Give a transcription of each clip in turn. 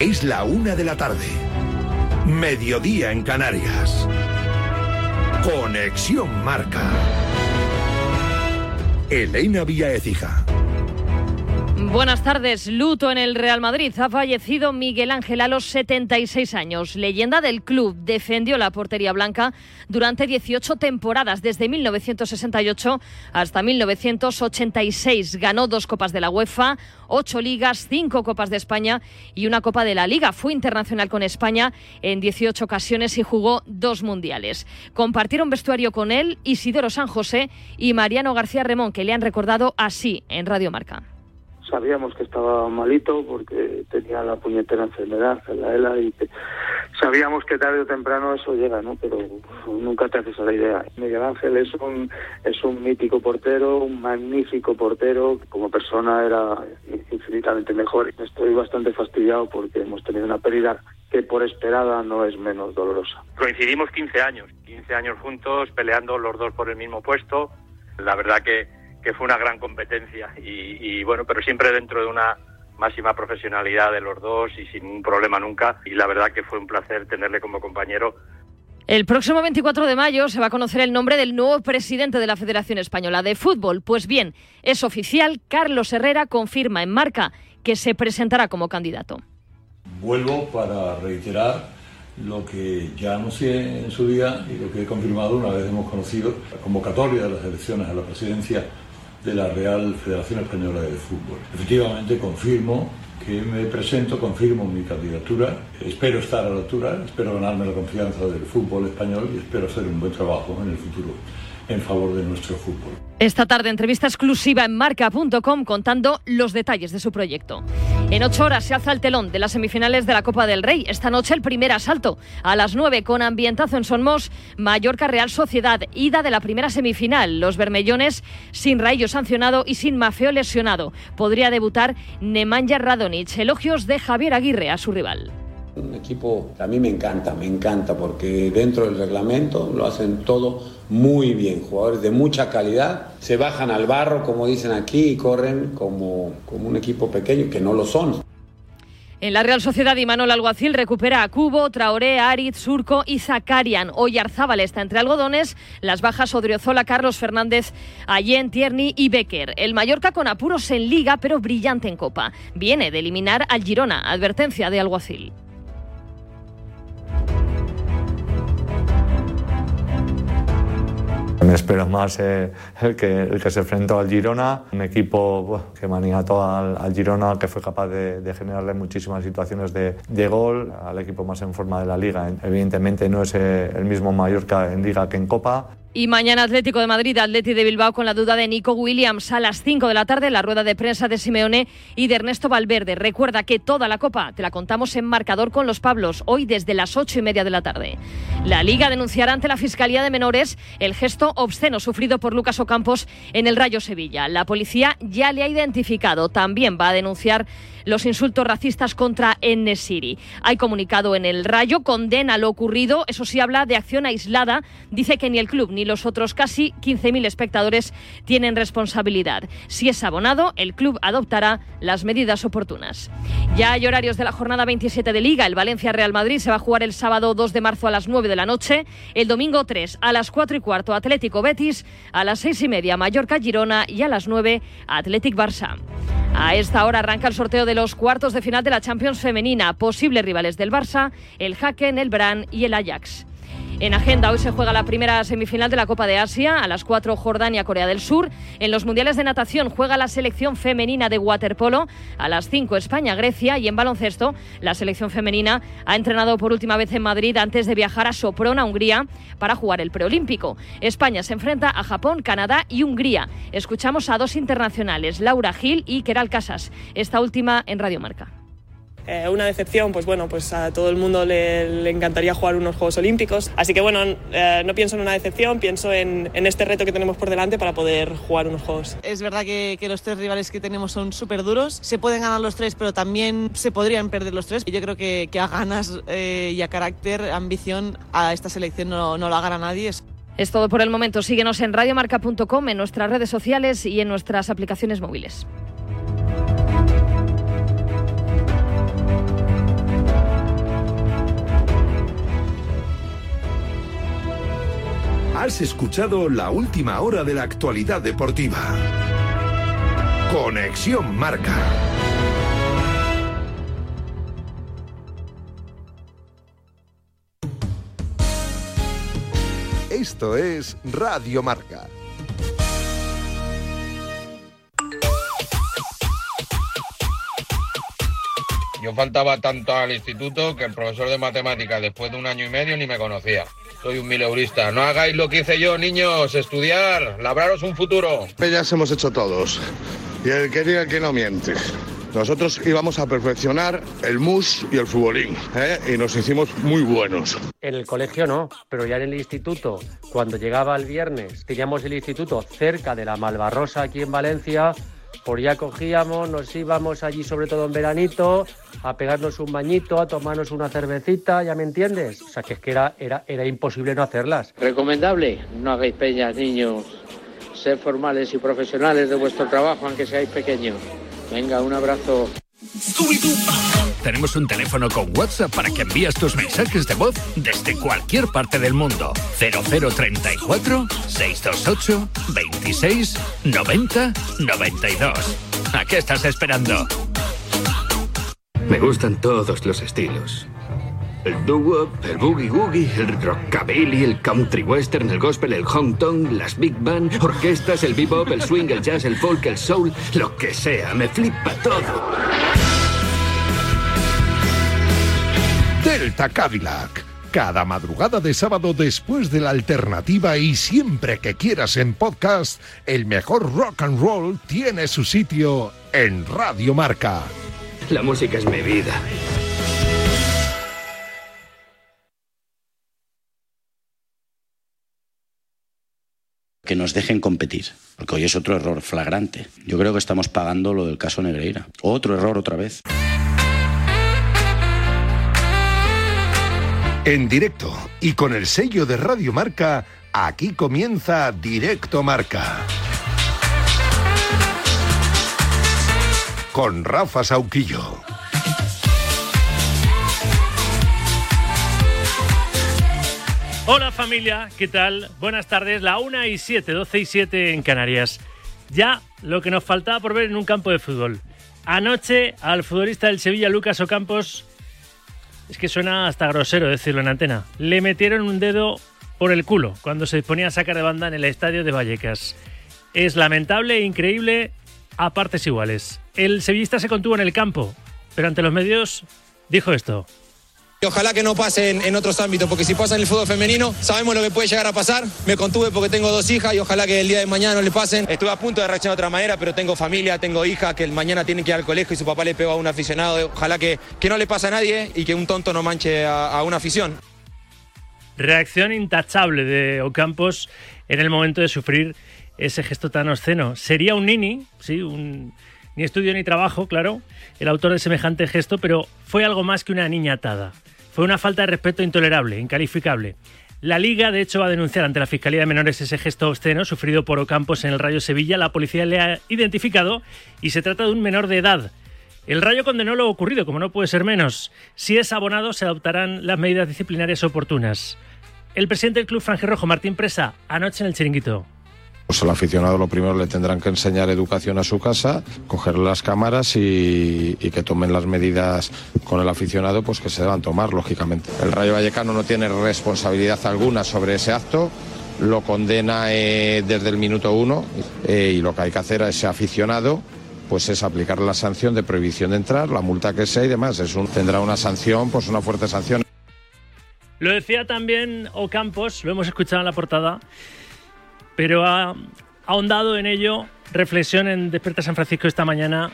Es la una de la tarde. Mediodía en Canarias. Conexión Marca. Elena Vía Ecija. Buenas tardes. Luto en el Real Madrid. Ha fallecido Miguel Ángel a los 76 años. Leyenda del club. Defendió la portería blanca durante 18 temporadas, desde 1968 hasta 1986. Ganó dos Copas de la UEFA, ocho ligas, cinco Copas de España y una Copa de la Liga. Fue internacional con España en 18 ocasiones y jugó dos mundiales. Compartieron vestuario con él Isidoro San José y Mariano García Remón, que le han recordado así en Radio Marca sabíamos que estaba malito porque tenía la puñetera enfermedad, la ELA, y sabíamos que tarde o temprano eso llega, ¿no? Pero nunca te haces a la idea. Miguel Ángel es un, es un mítico portero, un magnífico portero, como persona era infinitamente mejor. Estoy bastante fastidiado porque hemos tenido una pérdida que por esperada no es menos dolorosa. Coincidimos 15 años, 15 años juntos, peleando los dos por el mismo puesto. La verdad que que fue una gran competencia y, bueno, pero siempre dentro de una máxima profesionalidad de los dos y sin un problema nunca y la verdad que fue un placer tenerle como compañero. El próximo 24 de mayo se va a conocer el nombre del nuevo presidente de la Federación Española de Fútbol. Pues bien, es oficial, Carlos Herrera confirma en marca que se presentará como candidato. Vuelvo para reiterar lo que ya anuncié en su día y lo que he confirmado una vez hemos conocido la convocatoria de las elecciones a la presidencia de la Real Federación Española de Fútbol. Efectivamente, confirmo que me presento, confirmo mi candidatura, espero estar a la altura, espero ganarme la confianza del fútbol español y espero hacer un buen trabajo en el futuro en favor de nuestro fútbol. Esta tarde entrevista exclusiva en marca.com contando los detalles de su proyecto. En ocho horas se alza el telón de las semifinales de la Copa del Rey. Esta noche el primer asalto. A las nueve con ambientazo en Sonmos, Mallorca Real Sociedad. Ida de la primera semifinal. Los bermellones sin Rayo sancionado y sin Mafeo lesionado. Podría debutar Nemanja Radonic. Elogios de Javier Aguirre a su rival. Un equipo que a mí me encanta, me encanta porque dentro del reglamento lo hacen todo muy bien. Jugadores de mucha calidad, se bajan al barro, como dicen aquí, y corren como, como un equipo pequeño, que no lo son. En la Real Sociedad, Imanol Alguacil recupera a Cubo, Traoré, Arid, Surco y Zakarian. Hoy Arzábal está entre algodones. Las bajas Odriozola, Carlos Fernández, Allen, Tierney y Becker. El Mallorca con apuros en Liga, pero brillante en Copa. Viene de eliminar al Girona. Advertencia de Alguacil. Me espero más el, que, se enfrentó al Girona, un equipo que maniató al, Girona, que fue capaz de, generarle muchísimas situaciones de, de, gol, al equipo más en forma de la liga. Evidentemente no es eh, el mismo Mallorca en liga que en Copa. Y mañana Atlético de Madrid, Atleti de Bilbao con la duda de Nico Williams a las 5 de la tarde, la rueda de prensa de Simeone y de Ernesto Valverde. Recuerda que toda la copa te la contamos en marcador con los Pablos, hoy desde las 8 y media de la tarde. La Liga denunciará ante la Fiscalía de Menores el gesto obsceno sufrido por Lucas Ocampos en el Rayo Sevilla. La policía ya le ha identificado, también va a denunciar los insultos racistas contra Enesiri. Hay comunicado en el Rayo, condena lo ocurrido, eso sí habla de acción aislada, dice que ni el club ni los otros casi 15.000 espectadores tienen responsabilidad. Si es abonado, el club adoptará las medidas oportunas. Ya hay horarios de la jornada 27 de Liga. El Valencia-Real Madrid se va a jugar el sábado 2 de marzo a las 9 de la noche, el domingo 3 a las 4 y cuarto Atlético Betis, a las 6 y media Mallorca-Girona y a las 9 Atlético Barça. A esta hora arranca el sorteo los cuartos de final de la Champions femenina. Posibles rivales del Barça, el Haken, el Bran y el Ajax. En agenda hoy se juega la primera semifinal de la Copa de Asia, a las 4 Jordania, Corea del Sur. En los Mundiales de Natación juega la selección femenina de waterpolo, a las 5 España, Grecia y en baloncesto la selección femenina ha entrenado por última vez en Madrid antes de viajar a Soprona, Hungría, para jugar el preolímpico. España se enfrenta a Japón, Canadá y Hungría. Escuchamos a dos internacionales, Laura Gil y Keral Casas, esta última en Radio Marca. Eh, una decepción, pues bueno, pues a todo el mundo le, le encantaría jugar unos Juegos Olímpicos. Así que bueno, eh, no pienso en una decepción, pienso en, en, este reto que tenemos por delante para poder jugar unos Juegos. Es verdad que, que los tres rivales que tenemos son súper duros. Se pueden ganar los tres, pero también se podrían perder los tres. Yo creo que, que a ganas eh, y a carácter, ambición, a esta selección no, no la gana nadie. Es todo por el momento. Síguenos en radiomarca.com, en nuestras redes sociales y en nuestras aplicaciones móviles. Has escuchado la última hora de la actualidad deportiva. Conexión Marca. Esto es Radio Marca. Yo faltaba tanto al instituto que el profesor de matemáticas después de un año y medio ni me conocía. Soy un mileurista. No hagáis lo que hice yo, niños. Estudiar, labraros un futuro. Ya hemos hecho todos. Y el que diga que no miente. Nosotros íbamos a perfeccionar el mus y el futbolín, ¿eh? y nos hicimos muy buenos. En el colegio no, pero ya en el instituto, cuando llegaba el viernes, teníamos el instituto cerca de la Malvarrosa aquí en Valencia, por ya cogíamos, nos íbamos allí sobre todo en veranito, a pegarnos un bañito, a tomarnos una cervecita, ¿ya me entiendes? O sea que es que era, era, era imposible no hacerlas. Recomendable, no hagáis peñas, niños. Sed formales y profesionales de vuestro trabajo, aunque seáis pequeños. Venga, un abrazo. Tenemos un teléfono con WhatsApp para que envíes tus mensajes de voz desde cualquier parte del mundo. 0034 628 26 90 92. ¿A qué estás esperando? Me gustan todos los estilos. El doo-wop, el boogie-woogie, el rockabilly, el country western, el gospel, el hong kong, las big band, orquestas, el bebop, el swing, el jazz, el folk, el soul, lo que sea, me flipa todo. Delta Cadillac. Cada madrugada de sábado después de la alternativa y siempre que quieras en podcast, el mejor rock and roll tiene su sitio en Radio Marca. La música es mi vida. que nos dejen competir, porque hoy es otro error flagrante. Yo creo que estamos pagando lo del caso Negreira. Otro error otra vez. En directo y con el sello de Radio Marca, aquí comienza Directo Marca. Con Rafa Sauquillo. Hola familia, ¿qué tal? Buenas tardes, la 1 y 7, 12 y 7 en Canarias. Ya lo que nos faltaba por ver en un campo de fútbol. Anoche al futbolista del Sevilla, Lucas Ocampos, es que suena hasta grosero decirlo en antena, le metieron un dedo por el culo cuando se disponía a sacar de banda en el estadio de Vallecas. Es lamentable e increíble a partes iguales. El sevillista se contuvo en el campo, pero ante los medios dijo esto. Ojalá que no pase en, en, otros ámbitos, porque si pasa en el fútbol femenino, sabemos lo que puede llegar a pasar. Me contuve porque tengo dos hijas y ojalá que el día de mañana no le pasen. Estuve a punto de reaccionar de otra manera, pero tengo familia, tengo hijas que el mañana tienen que ir al colegio y su papá le pegó a un aficionado. Ojalá que, que no le pase a nadie y que un tonto no manche a, a una afición. Reacción intachable de Ocampos en el momento de sufrir ese gesto tan obsceno. Sería un nini, sí, un ni estudio ni trabajo, claro, el autor de semejante gesto, pero fue algo más que una niña atada. Fue una falta de respeto intolerable, incalificable. La Liga, de hecho, va a denunciar ante la Fiscalía de Menores ese gesto obsceno sufrido por Ocampos en el Rayo Sevilla. La policía le ha identificado y se trata de un menor de edad. El Rayo condenó lo ocurrido, como no puede ser menos. Si es abonado, se adoptarán las medidas disciplinarias oportunas. El presidente del club Rojo, Martín Presa, anoche en el chiringuito. Pues al aficionado lo primero le tendrán que enseñar educación a su casa, coger las cámaras y, que tomen las medidas con el aficionado pues que se deban tomar, lógicamente. El Rayo Vallecano no tiene responsabilidad alguna sobre ese acto, lo condena eh, desde el minuto uno eh, y lo que hay que hacer a ese aficionado pues es aplicar la sanción de prohibición de entrar, la multa que sea y demás. Tendrá una sanción, pues una fuerte sanción. Lo decía también Ocampos, lo hemos escuchado en la portada pero ha ahondado en ello reflexión en Despierta San Francisco esta mañana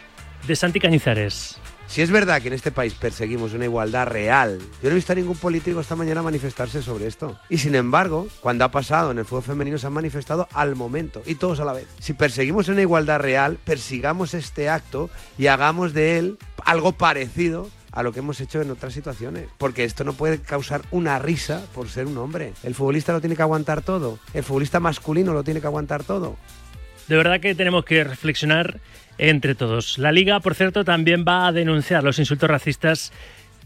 de Santi Cañizares. Si es verdad que en este país perseguimos una igualdad real, yo no he visto a ningún político esta mañana manifestarse sobre esto. Y sin embargo, cuando ha pasado en el fútbol femenino se han manifestado al momento y todos a la vez. Si perseguimos una igualdad real, persigamos este acto y hagamos de él algo parecido a lo que hemos hecho en otras situaciones. Porque esto no puede causar una risa por ser un hombre. El futbolista lo tiene que aguantar todo. El futbolista masculino lo tiene que aguantar todo. De verdad que tenemos que reflexionar entre todos. La liga, por cierto, también va a denunciar los insultos racistas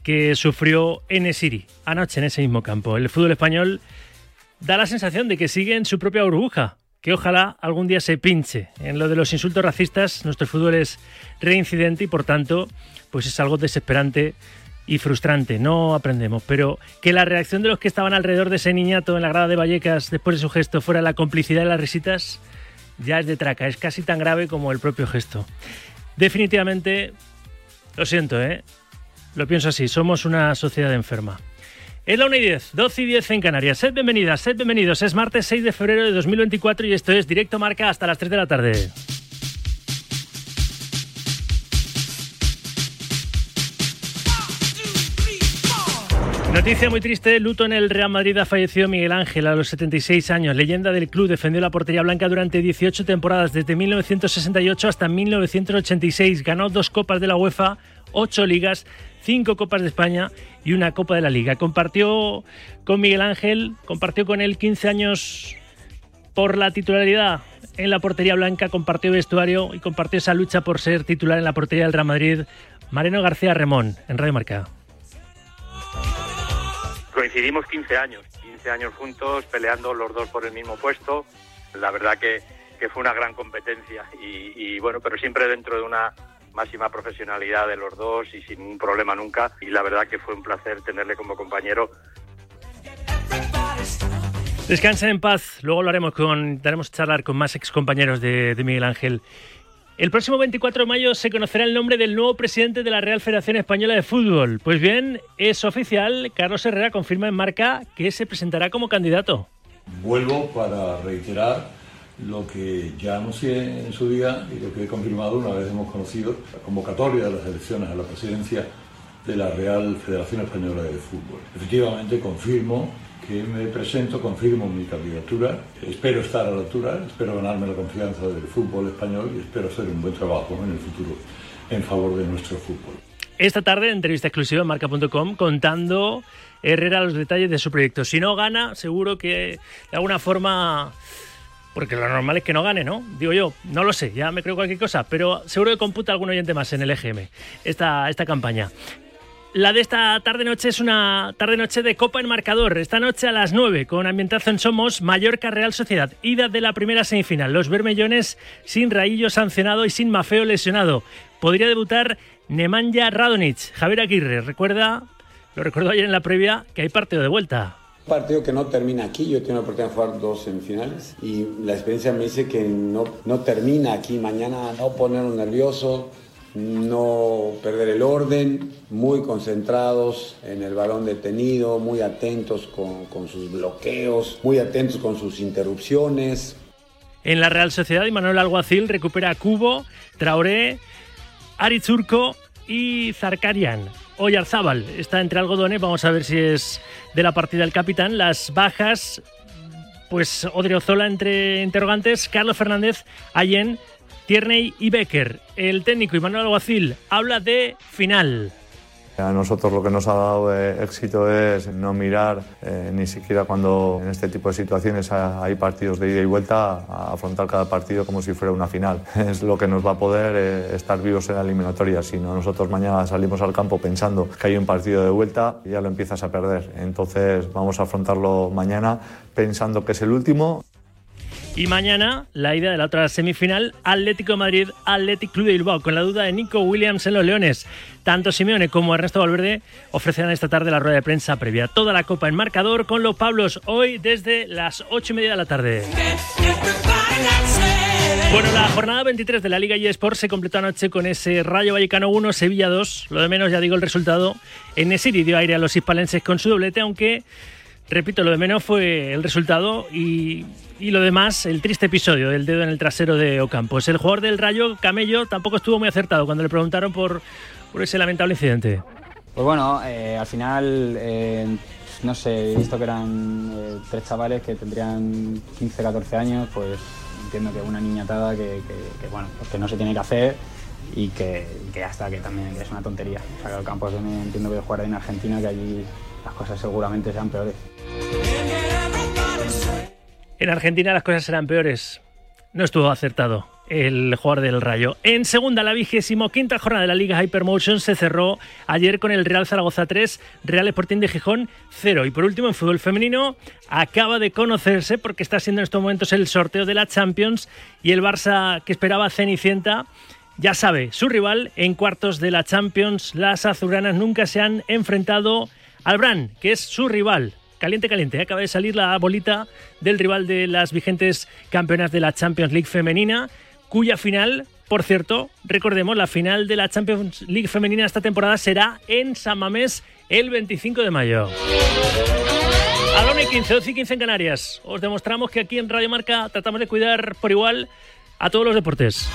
que sufrió Enesiri anoche en ese mismo campo. El fútbol español da la sensación de que sigue en su propia burbuja, que ojalá algún día se pinche. En lo de los insultos racistas, nuestro fútbol es reincidente y por tanto, pues es algo desesperante y frustrante, no aprendemos, pero que la reacción de los que estaban alrededor de ese niñato en la grada de Vallecas después de su gesto fuera la complicidad de las risitas, ya es de traca, es casi tan grave como el propio gesto. Definitivamente, lo siento, ¿eh? Lo pienso así, somos una sociedad enferma. Es la 1 y 10, 12 y 10 en Canarias. Sed bienvenidas, sed bienvenidos. Es martes 6 de febrero de 2024 y esto es Directo Marca hasta las 3 de la tarde. Noticia muy triste, luto en el Real Madrid ha fallecido Miguel Ángel a los 76 años. Leyenda del club, defendió la portería blanca durante 18 temporadas, desde 1968 hasta 1986. Ganó dos copas de la UEFA, ocho ligas, cinco copas de España y una copa de la liga. Compartió con Miguel Ángel, compartió con él 15 años por la titularidad en la portería blanca, compartió vestuario y compartió esa lucha por ser titular en la portería del Real Madrid. Mariano García Remón, en Radio Marca coincidimos 15 años, 15 años juntos peleando los dos por el mismo puesto. La verdad que, fue una gran competencia y, bueno, pero siempre dentro de una máxima profesionalidad de los dos y sin un problema nunca. Y la verdad que fue un placer tenerle como compañero. Descansen en paz. Luego lo haremos con, daremos charlar con más excompañeros de, de Miguel Ángel. El próximo 24 de mayo se conocerá el nombre del nuevo presidente de la Real Federación Española de Fútbol. Pues bien, es oficial, Carlos Herrera confirma en marca que se presentará como candidato. Vuelvo para reiterar lo que ya anuncié en su día y lo que he confirmado una vez hemos conocido la convocatoria de las elecciones a la presidencia de la Real Federación Española de Fútbol. Efectivamente, confirmo que me presento, confirmo mi candidatura, espero estar a la altura, espero ganarme la confianza del fútbol español y espero hacer un buen trabajo en el futuro en favor de nuestro fútbol. Esta tarde, entrevista exclusiva en marca.com contando Herrera los detalles de su proyecto. Si no gana, seguro que de alguna forma porque lo normal es que no gane, ¿no? Digo yo, no lo sé, ya me creo cualquier cosa, pero seguro que computa algún oyente más en el EGM esta, esta campaña. La de esta tarde-noche es una tarde-noche de Copa en marcador. Esta noche a las 9, con ambientazo en Somos, Mallorca Real Sociedad. Ida de la primera semifinal. Los Bermellones sin Raillo sancionado y sin Mafeo lesionado. Podría debutar Nemanja Radonic. Javier Aguirre, recuerda, lo recuerdo ayer en la previa, que hay partido de vuelta. Un partido que no termina aquí, yo tengo la oportunidad de jugar dos semifinales y la experiencia me dice que no, termina aquí. Mañana no ponernos nervioso, no perder el orden, muy concentrados en el balón detenido, muy atentos con, con, sus bloqueos, muy atentos con sus interrupciones. En la Real Sociedad, Manuel Alguacil recupera a Cubo, Traoré, Arizurco y Zarkarian. Oyarzábal está entre algodones, vamos a ver si es de la partida el capitán. Las bajas, pues Odriozola entre interrogantes, Carlos Fernández, Allen, Tierney y Becker. El técnico Manuel Alguacil habla de final. A nosotros lo que nos ha dado éxito es no mirar eh, ni siquiera cuando en este tipo de situaciones hay partidos de ida y vuelta afrontar cada partido como si fuera una final. Es lo que nos va a poder eh, estar vivos en la eliminatoria. Si no, nosotros mañana salimos al campo pensando que hay un partido de vuelta ya lo empiezas a perder. Entonces vamos a afrontarlo mañana pensando que es el último. Y mañana, la ida de la otra semifinal, Atlético Madrid, Athletic Club de Bilbao, con la duda de Nico Williams en los Leones. Tanto Simeone como Ernesto Valverde ofrecerán esta tarde la rueda de prensa previa. Toda la copa en marcador con los Pablos hoy desde las 8 y media de la tarde. Bueno, la jornada 23 de la Liga eSport se completó anoche con ese Rayo Vallecano 1, Sevilla 2. Lo de menos, ya digo el resultado. En Nesiri dio aire a los hispalenses con su doblete, aunque Repito, lo de menos fue el resultado y, y, lo demás, el triste episodio del dedo en el trasero de Ocampos. El jugador del Rayo, Camello, tampoco estuvo muy acertado cuando le preguntaron por, por ese lamentable incidente. Pues bueno, eh, al final, eh, no sé, he visto que eran eh, tres chavales que tendrían 15, 14 años, pues entiendo que una niñatada que, que, que bueno, pues que no se tiene que hacer y que, que ya está, que también es una tontería. O sea, que Ocampos entiendo que jugar en Argentina, que allí cosas seguramente sean peores. En Argentina las cosas serán peores. No estuvo acertado. el jugador del Rayo. En segunda, la vigésimo quinta jornada de la Liga Hypermotion se cerró ayer con el Real Zaragoza 3, Real Sporting de Gijón 0. Y por último, en fútbol femenino, acaba de conocerse, porque está siendo en estos momentos el sorteo de la Champions y el Barça que esperaba Cenicienta. Ya sabe, su rival en cuartos de la Champions, las azulgranas nunca se han enfrentado al Bran, que es su rival. Caliente, caliente. Acaba de salir la bolita del rival de las vigentes campeonas de la Champions League femenina cuya final, por cierto, recordemos, la final de la Champions League femenina esta temporada será en San Mamés el 25 de mayo. A la 1 y 15, 12 y 15 en Canarias. Os demostramos que aquí en Radio Marca tratamos de cuidar por igual a todos los deportes.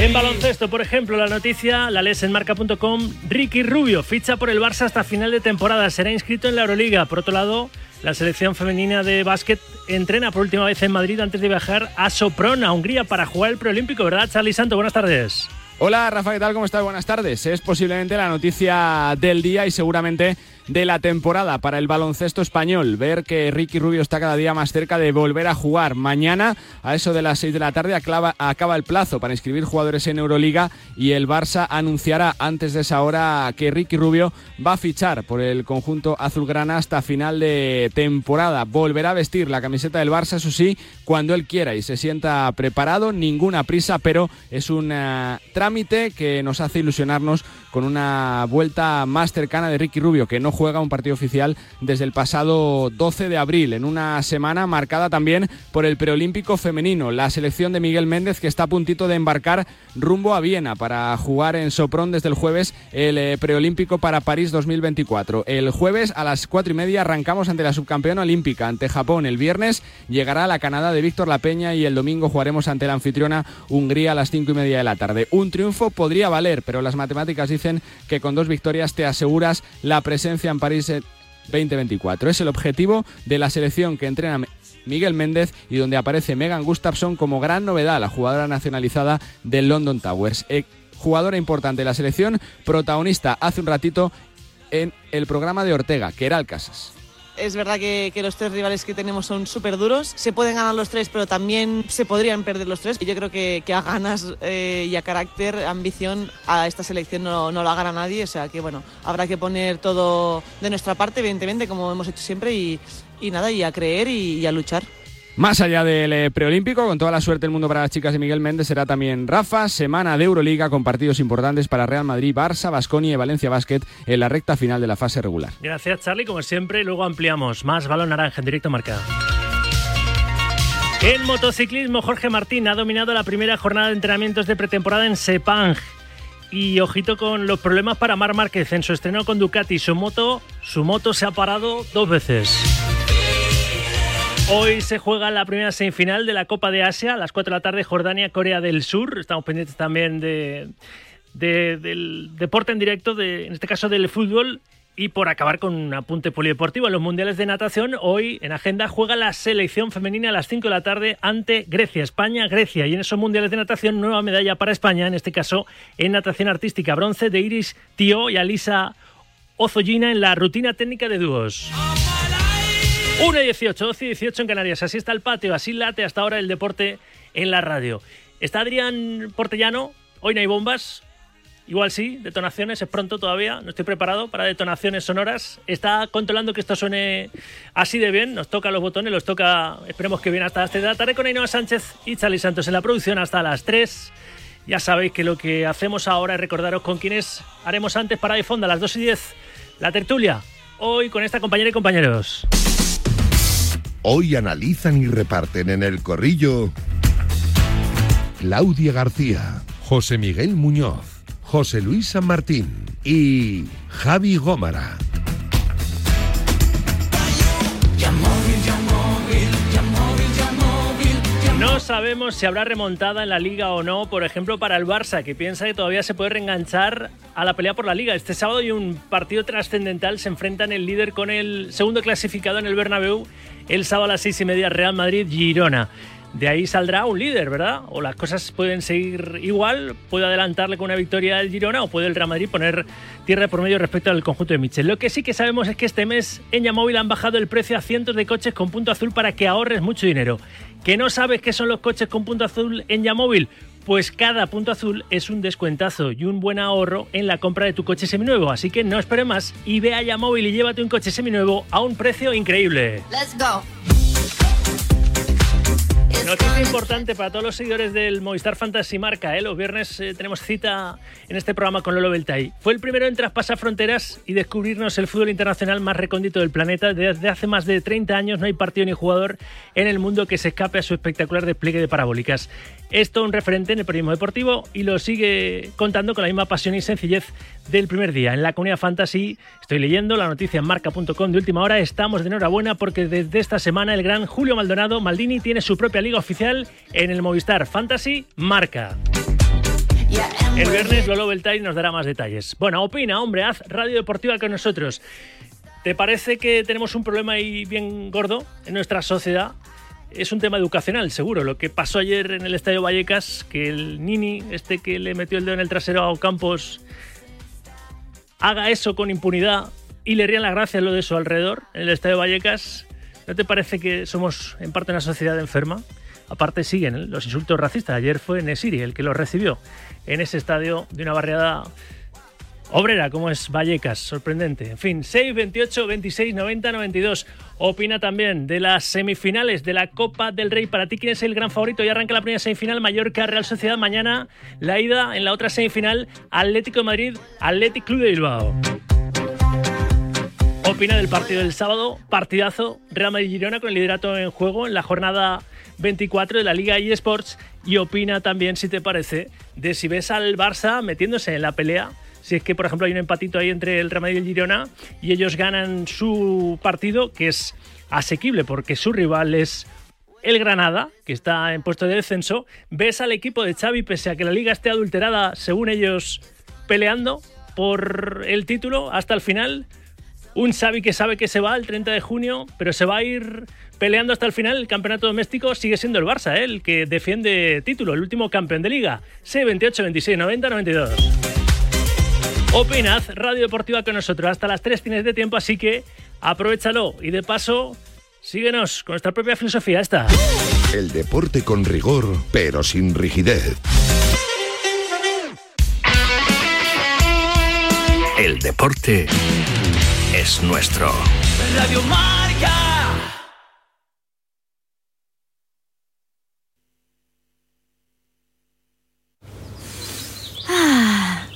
En baloncesto, por ejemplo, la noticia la lees en marca.com. Ricky Rubio ficha por el Barça hasta final de temporada. Será inscrito en la Euroliga. Por otro lado, la selección femenina de básquet entrena por última vez en Madrid antes de viajar a Soprona, Hungría, para jugar el preolímpico, ¿verdad, Charlie Santo? Buenas tardes. Hola, Rafa, ¿qué tal? ¿Cómo estás? Buenas tardes. Es posiblemente la noticia del día y seguramente de la temporada para el baloncesto español. Ver que Ricky Rubio está cada día más cerca de volver a jugar. Mañana, a eso de las 6 de la tarde, acaba, el plazo para inscribir jugadores en Euroliga y el Barça anunciará antes de esa hora que Ricky Rubio va a fichar por el conjunto azulgrana hasta final de temporada. Volverá a vestir la camiseta del Barça, eso sí, cuando él quiera y se sienta preparado. Ninguna prisa, pero es un eh, trámite que nos hace ilusionarnos con una vuelta más cercana de Ricky Rubio, que no juega un partido oficial desde el pasado 12 de abril, en una semana marcada también por el preolímpico femenino, la selección de Miguel Méndez que está a puntito de embarcar rumbo a Viena para jugar en Sopron desde el jueves el eh, preolímpico para París 2024. El jueves a las cuatro y media arrancamos ante la subcampeona olímpica, ante Japón. El viernes llegará la Canadá de Víctor La Peña y el domingo jugaremos ante la anfitriona Hungría a las cinco y media de la tarde. Un triunfo podría valer, pero las matemáticas dicen que con dos victorias te aseguras la presencia en París 2024. Es el objetivo de la selección que entrena Miguel Méndez y donde aparece Megan Gustafson como gran novedad, la jugadora nacionalizada del London Towers. Eh, jugadora importante de la selección, protagonista hace un ratito en el programa de Ortega, que era el Casas es verdad que, los tres rivales que tenemos son súper duros. Se pueden ganar los tres, pero también se podrían perder los tres. Yo creo que, a ganas eh, y a carácter, ambición, a esta selección no, no la gana nadie. O sea que, bueno, habrá que poner todo de nuestra parte, evidentemente, como hemos hecho siempre, y, nada, y a creer y a luchar. Más allá del eh, preolímpico, con toda la suerte del mundo para las chicas de Miguel Méndez, será también Rafa, semana de Euroliga con partidos importantes para Real Madrid, Barça, Basconia y Valencia Basket en la recta final de la fase regular. Gracias, Charlie, como siempre. Luego ampliamos más balón naranja en directo marcado. En motociclismo, Jorge Martín ha dominado la primera jornada de entrenamientos de pretemporada en Sepang. Y ojito con los problemas para Mar Márquez en su estreno con Ducati. Su moto, su moto se ha parado dos veces. Hoy se juega la primera semifinal de la Copa de Asia a las 4 de la tarde, Jordania, Corea del Sur. Estamos pendientes también de, del deporte en directo, en este caso del fútbol. Y por acabar con un apunte polideportivo, en los mundiales de natación, hoy en agenda juega la selección femenina a las 5 de la tarde ante Grecia, España, Grecia. Y en esos mundiales de natación, nueva medalla para España, en este caso en natación artística, bronce de Iris Tío y Alisa Ozollina en la rutina técnica de dúos. 1 y 18, 12 y 18 en Canarias. Así está el patio, así late hasta ahora el deporte en la radio. Está Adrián Portellano, hoy no hay bombas. Igual sí, detonaciones, es pronto todavía, no estoy preparado para detonaciones sonoras. Está controlando que esto suene así de bien, nos toca los botones, los toca, esperemos que bien hasta las 3 de tarde con Ainhoa Sánchez y Charlie Santos en la producción hasta las 3. Ya sabéis que lo que hacemos ahora es recordaros con quienes haremos antes para de a las 2 y 10 la tertulia. Hoy con esta compañera y compañeros. Hoy analizan y reparten en el corrillo Claudia García, José Miguel Muñoz, José Luis San Martín y Javi Gómara. Sabemos si habrá remontada en la liga o no, por ejemplo, para el Barça, que piensa que todavía se puede reenganchar a la pelea por la liga. Este sábado hay un partido trascendental, se enfrentan el líder con el segundo clasificado en el Bernabéu, el sábado a las seis y media Real Madrid-Girona. De ahí saldrá un líder, ¿verdad? O las cosas pueden seguir igual, puede adelantarle con una victoria del Girona o puede el Real Madrid poner tierra por medio respecto al conjunto de Michel. Lo que sí que sabemos es que este mes en Yamóvil han bajado el precio a cientos de coches con punto azul para que ahorres mucho dinero. ¿Que no sabes qué son los coches con punto azul en Yamóvil? Pues cada punto azul es un descuentazo y un buen ahorro en la compra de tu coche seminuevo. Así que no esperes más y ve a Yamóvil y llévate un coche seminuevo a un precio increíble. Let's go. Noticia importante para todos los seguidores del Movistar Fantasy Marca. ¿eh? Los viernes eh, tenemos cita en este programa con Lolo Beltay. Fue el primero en traspasar fronteras y descubrirnos el fútbol internacional más recóndito del planeta. Desde hace más de 30 años no hay partido ni jugador en el mundo que se escape a su espectacular despliegue de parabólicas. Esto un referente en el periodismo deportivo y lo sigue contando con la misma pasión y sencillez del primer día. En la comunidad fantasy estoy leyendo la noticia en marca.com de última hora. Estamos de enhorabuena porque desde esta semana el gran Julio Maldonado Maldini tiene su propia liga oficial en el Movistar Fantasy Marca. El viernes Lolo Beltay nos dará más detalles. Bueno, opina, hombre, haz radio deportiva con nosotros. ¿Te parece que tenemos un problema ahí bien gordo en nuestra sociedad? Es un tema educacional, seguro. Lo que pasó ayer en el Estadio Vallecas, que el Nini, este que le metió el dedo en el trasero a Ocampos, haga eso con impunidad y le rían las gracias lo de su alrededor en el Estadio Vallecas, ¿no te parece que somos en parte una sociedad enferma? Aparte siguen los insultos racistas. Ayer fue Nesiri el que los recibió en ese estadio de una barriada obrera como es Vallecas, sorprendente. En fin, 6, 28, 26, 90, 92. Opina también de las semifinales de la Copa del Rey. Para ti, ¿quién es el gran favorito? Y arranca la primera semifinal, Mallorca, Real Sociedad. Mañana la ida en la otra semifinal, Atlético de Madrid, Atlético Club de Bilbao. Opina del partido del sábado, partidazo, Real Madrid-Girona con el liderato en juego en la jornada 24 de la Liga eSports. Y opina también, si te parece, de si ves al Barça metiéndose en la pelea si es que, por ejemplo, hay un empatito ahí entre el Real Madrid y el Girona y ellos ganan su partido, que es asequible porque su rival es el Granada, que está en puesto de descenso, ves al equipo de Xavi, pese a que la liga esté adulterada, según ellos, peleando por el título hasta el final. Un Xavi que sabe que se va el 30 de junio, pero se va a ir peleando hasta el final. El campeonato doméstico sigue siendo el Barça, ¿eh? el que defiende título, el último campeón de liga. C28, 26, 90, 92. Opinad, Radio Deportiva con nosotros. Hasta las 3 tienes de tiempo, así que aprovechalo. Y de paso, síguenos con nuestra propia filosofía. Esta. El deporte con rigor, pero sin rigidez. El deporte es nuestro. Radio Marca.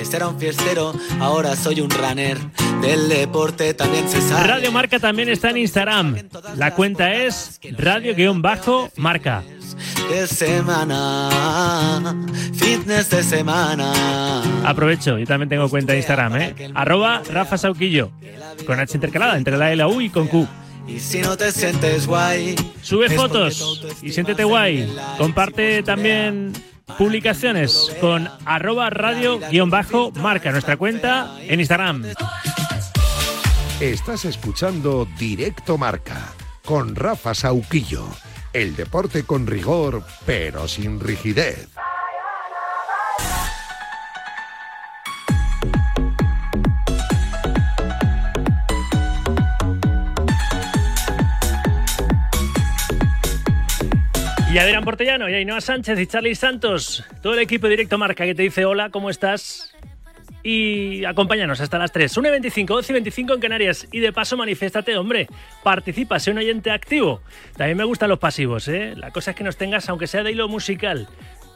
Antes era un fiestero, ahora soy un runner. Del deporte también se sabe. Radio Marca también está en Instagram. La cuenta es radio-marca. De semana, fitness de semana. Aprovecho, yo también tengo cuenta de Instagram, ¿eh? Arroba Rafa Sauquillo. Con H intercalada entre la L, U y con Q. Y si no te sientes guay, Sube fotos y siéntete guay. Comparte también publicaciones con arroba radio-marca, nuestra cuenta en Instagram. Estás escuchando Directo Marca con Rafa Sauquillo. El deporte con rigor, pero sin rigidez. Y Adrián Portellano, y Sánchez y Charlie Santos, todo el equipo de Directo Marca que te dice hola, ¿cómo estás? Y acompáñanos hasta las 3. 1 y 25, 12 y 25 en Canarias. Y de paso, manifiéstate, hombre. Participa, sé un oyente activo. También me gustan los pasivos, ¿eh? La cosa es que nos tengas, aunque sea de hilo musical,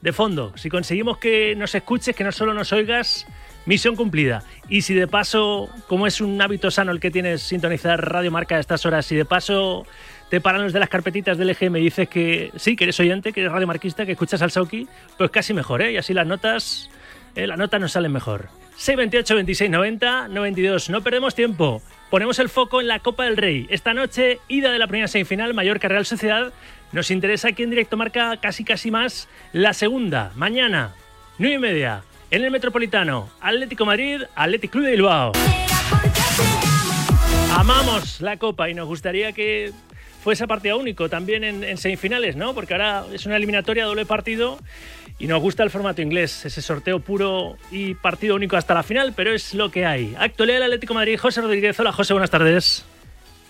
de fondo. Si conseguimos que nos escuches, que no solo nos oigas, misión cumplida. Y si de paso, como es un hábito sano el que tienes sintonizar Radio Marca a estas horas, si de paso te paran los de las carpetitas del EG y me dices que sí, que eres oyente, que eres radiomarquista, que escuchas al Sauki, pues casi mejor, ¿eh? Y así las notas, eh, las notas nos salen mejor. 628 26 90 92. No perdemos tiempo. Ponemos el foco en la Copa del Rey. Esta noche, ida de la primera semifinal, Mallorca Real Sociedad. Nos interesa aquí en directo marca casi casi más la segunda, mañana, nueve y media, en el Metropolitano, Atlético Madrid, Atlético Club de Bilbao. Amamos la Copa y nos gustaría que fuese partido único también en, semifinales, ¿no? Porque ahora es una eliminatoria doble partido y nos gusta el formato inglés, ese sorteo puro y partido único hasta la final, pero es lo que hay. Actualidad del Atlético Madrid, José Rodríguez. Hola, José, buenas tardes.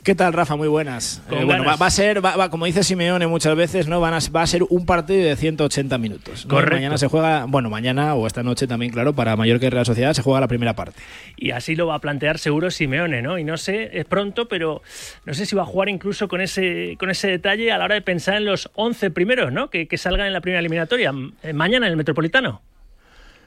¿Qué tal, Rafa? Muy buenas. Eh, bueno, va, va a ser, va- va- como dice Simeone muchas veces, ¿no? Van a, va a ser un partido de 180 minutos. ¿no? Correcto. Mañana se juega, bueno, mañana o esta noche también, claro, para Mallorca y Real Sociedad se juega la primera parte. Y así lo va a plantear seguro Simeone, ¿no? Y no sé, es pronto, pero no sé si va a jugar incluso con ese, con ese detalle a la hora de pensar en los 11 primeros, ¿no? Que, que salgan en la primera eliminatoria. eh, Mañana en el Metropolitano.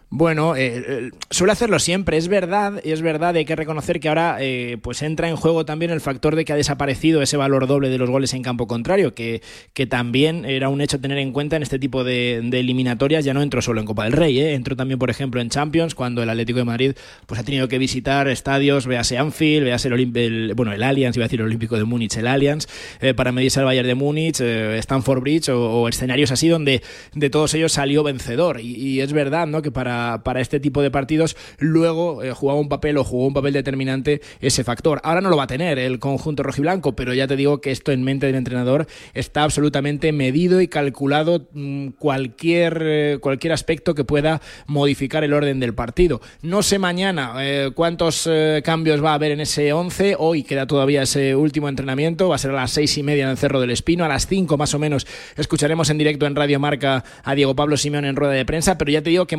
Bueno, eh, eh, suele hacerlo siempre, es verdad, y es verdad, hay que reconocer que ahora eh, pues entra en juego también el factor de que ha desaparecido ese valor doble de los goles en campo contrario, que, que también era un hecho a tener en cuenta en este tipo de, eliminatorias, ya no entró solo en Copa del Rey, ¿eh? entró también, por ejemplo, en Champions, cuando el Atlético de Madrid pues ha tenido que visitar estadios, véase Anfield, véase el, Olimp- el- bueno, el Allianz, iba a decir el Olímpico de Múnich, el Allianz, eh, para medirse al Bayern de Múnich, eh, Stamford Bridge o, o escenarios así donde de todos ellos salió vencedor. Y, y es verdad ¿no? que para, para este tipo de partidos luego eh, jugaba un papel o jugó un papel determinante ese factor. Ahora no lo va a tener el conjunto rojiblanco, pero ya te digo que esto en mente del entrenador está absolutamente medido y calculado mm, cualquier, eh, cualquier aspecto que pueda modificar el orden del partido. No sé mañana eh, cuántos eh, cambios va a haber en ese 11. Hoy queda todavía ese último entrenamiento. Va a ser a las seis y media en el Cerro del Espino. A las 5 más o menos escucharemos en directo en Radio Marca a Diego Pablo Simeón en rueda de prensa. Pero ya te digo que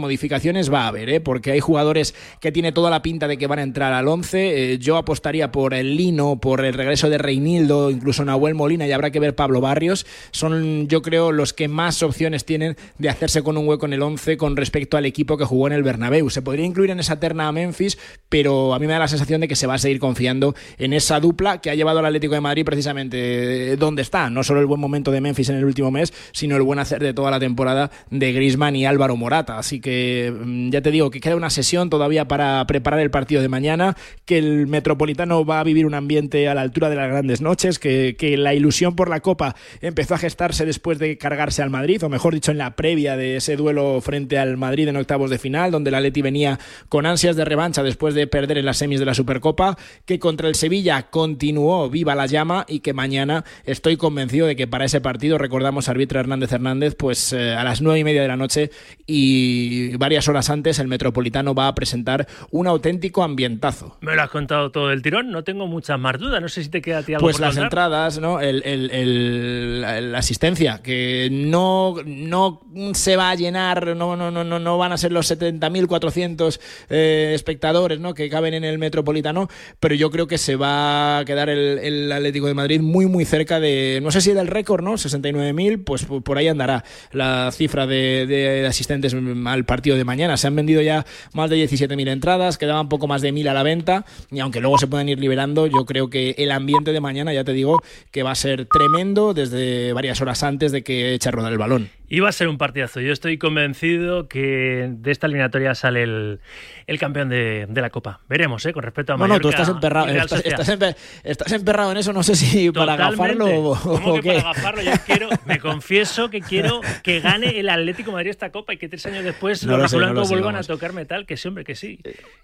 va a haber, ¿eh? porque hay jugadores que tiene toda la pinta de que van a entrar al 11. Eh, yo apostaría por el Lino, por el regreso de Reinildo, incluso Nahuel Molina y habrá que ver Pablo Barrios. Son, yo creo, los que más opciones tienen de hacerse con un hueco en el 11 con respecto al equipo que jugó en el Bernabéu. Se podría incluir en esa terna a Memphis, pero a mí me da la sensación de que se va a seguir confiando en esa dupla que ha llevado al Atlético de Madrid precisamente eh, donde está. No solo el buen momento de Memphis en el último mes, sino el buen hacer de toda la temporada de Griezmann y Álvaro Morata. Así que ya te digo que queda una sesión todavía para preparar el partido de mañana, que el Metropolitano va a vivir un ambiente a la altura de las grandes noches, que, la ilusión por la Copa empezó a gestarse después de cargarse al Madrid, o mejor dicho, en la previa de ese duelo frente al Madrid en octavos de final, donde el Atleti venía con ansias de revancha después de perder en las semis de la Supercopa, que contra el Sevilla continuó viva la llama y que mañana estoy convencido de que para ese partido, recordamos árbitro Hernández Hernández, pues eh, a las nueve y media de la noche y varias horas antes el Metropolitano va a presentar un auténtico ambientazo. Me lo has contado todo el tirón, no tengo muchas más dudas. No sé si te queda a ti algo Pues por las contar. entradas, ¿no? El, el- el- la, la asistencia, que no, no se va a llenar, no, no, no, no, no van a ser los 70.400 eh, espectadores ¿no? que caben en el Metropolitano, pero yo creo que se va a quedar el, el Atlético de Madrid muy, muy cerca de, no sé si del récord, ¿no? 69.000, pues por por ahí andará la cifra de, de asistentes al partido de mañana. Se han vendido ya más de 17.000 entradas, quedaban poco más de 1.000 a la venta, y aunque luego se puedan ir liberando, yo creo que el ambiente de mañana, ya te digo, que va a ser tremendo desde varias horas antes de que eche a rodar el balón. Iba a ser un partidazo. Yo estoy convencido que de esta eliminatoria sale el, el campeón de, de la Copa. Veremos, ¿eh? Con respecto a No, Mallorca. no, tú estás emperrado, estás, estás estás emperrado en eso, no sé si para agafarlo o, ¿Cómo o que qué. para agafarlo? Yo quiero, me confieso que quiero que gane el Atlético de Madrid esta Copa y que tres años después No los lo no lo vuelvan a tocar metal. Que sí, hombre, que sí.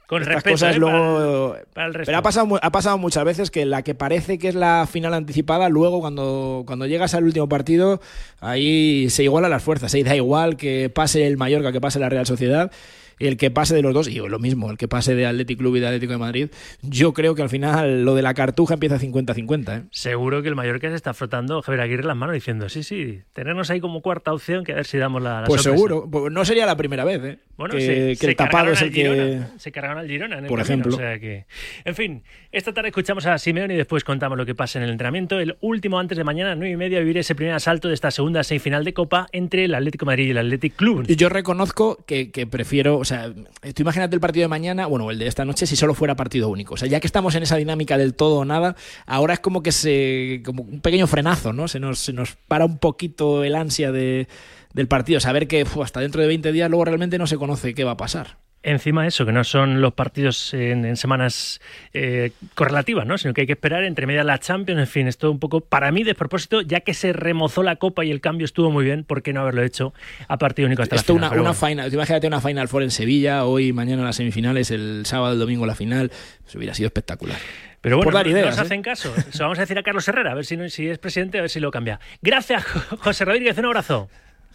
Con Estas respeto, cosas ¿eh? luego. para, para el resto. Pero ha pasado, ha pasado muchas veces que la que parece que es la final anticipada, luego cuando, cuando llegas al último partido, ahí se igualan las fuerzas. Ahí da igual que pase el Mallorca, que pase la Real Sociedad. El que pase de los dos, y lo mismo, el que pase de Athletic Club y de Atlético de Madrid, yo creo que al final lo de la cartuja empieza 50-50. ¿eh? Seguro que el Mallorca se está frotando Javier Aguirre las manos diciendo, sí, sí, tenernos ahí como cuarta opción, que a ver si damos la, la Pues sorpresa". seguro, Pues no sería la primera vez ¿eh? Bueno, que, se, que se el tapado es el al que. Girona, se cargaron al Girona en el Por camino, ejemplo. o sea que- En fin, esta tarde escuchamos a Simeone y después contamos lo que pasa en el entrenamiento. El último antes de mañana, nueve y media, vivir ese primer asalto de esta segunda semifinal de Copa entre el Atlético de Madrid y el Athletic Club. Y Yo reconozco que, que prefiero, o sea, tú imagínate el partido de mañana, bueno, el de esta noche, si solo fuera partido único. O sea, ya que estamos en esa dinámica del todo o nada, ahora es como que se, como un pequeño frenazo, ¿no? Se nos, se nos para un poquito el ansia de, del partido, saber que hasta dentro de 20 días luego realmente no se conoce qué va a pasar. Encima eso, que no son los partidos en, semanas eh, correlativas, ¿no? sino que hay que esperar entre medias la Champions, en fin, esto un poco para mí despropósito, ya que se remozó la Copa y el cambio estuvo muy bien, ¿por qué no haberlo hecho a partido único hasta esto la final? Una, una final, imagínate una Final Four en Sevilla, hoy, mañana las semifinales, el sábado, el domingo la final, eso hubiera sido espectacular. Pero bueno, no, ideas, nos ¿eh? hacen caso. Se vamos a decir a Carlos Herrera, a ver si, no- si es presidente, a ver si lo cambia. Gracias, José Rodríguez, un abrazo.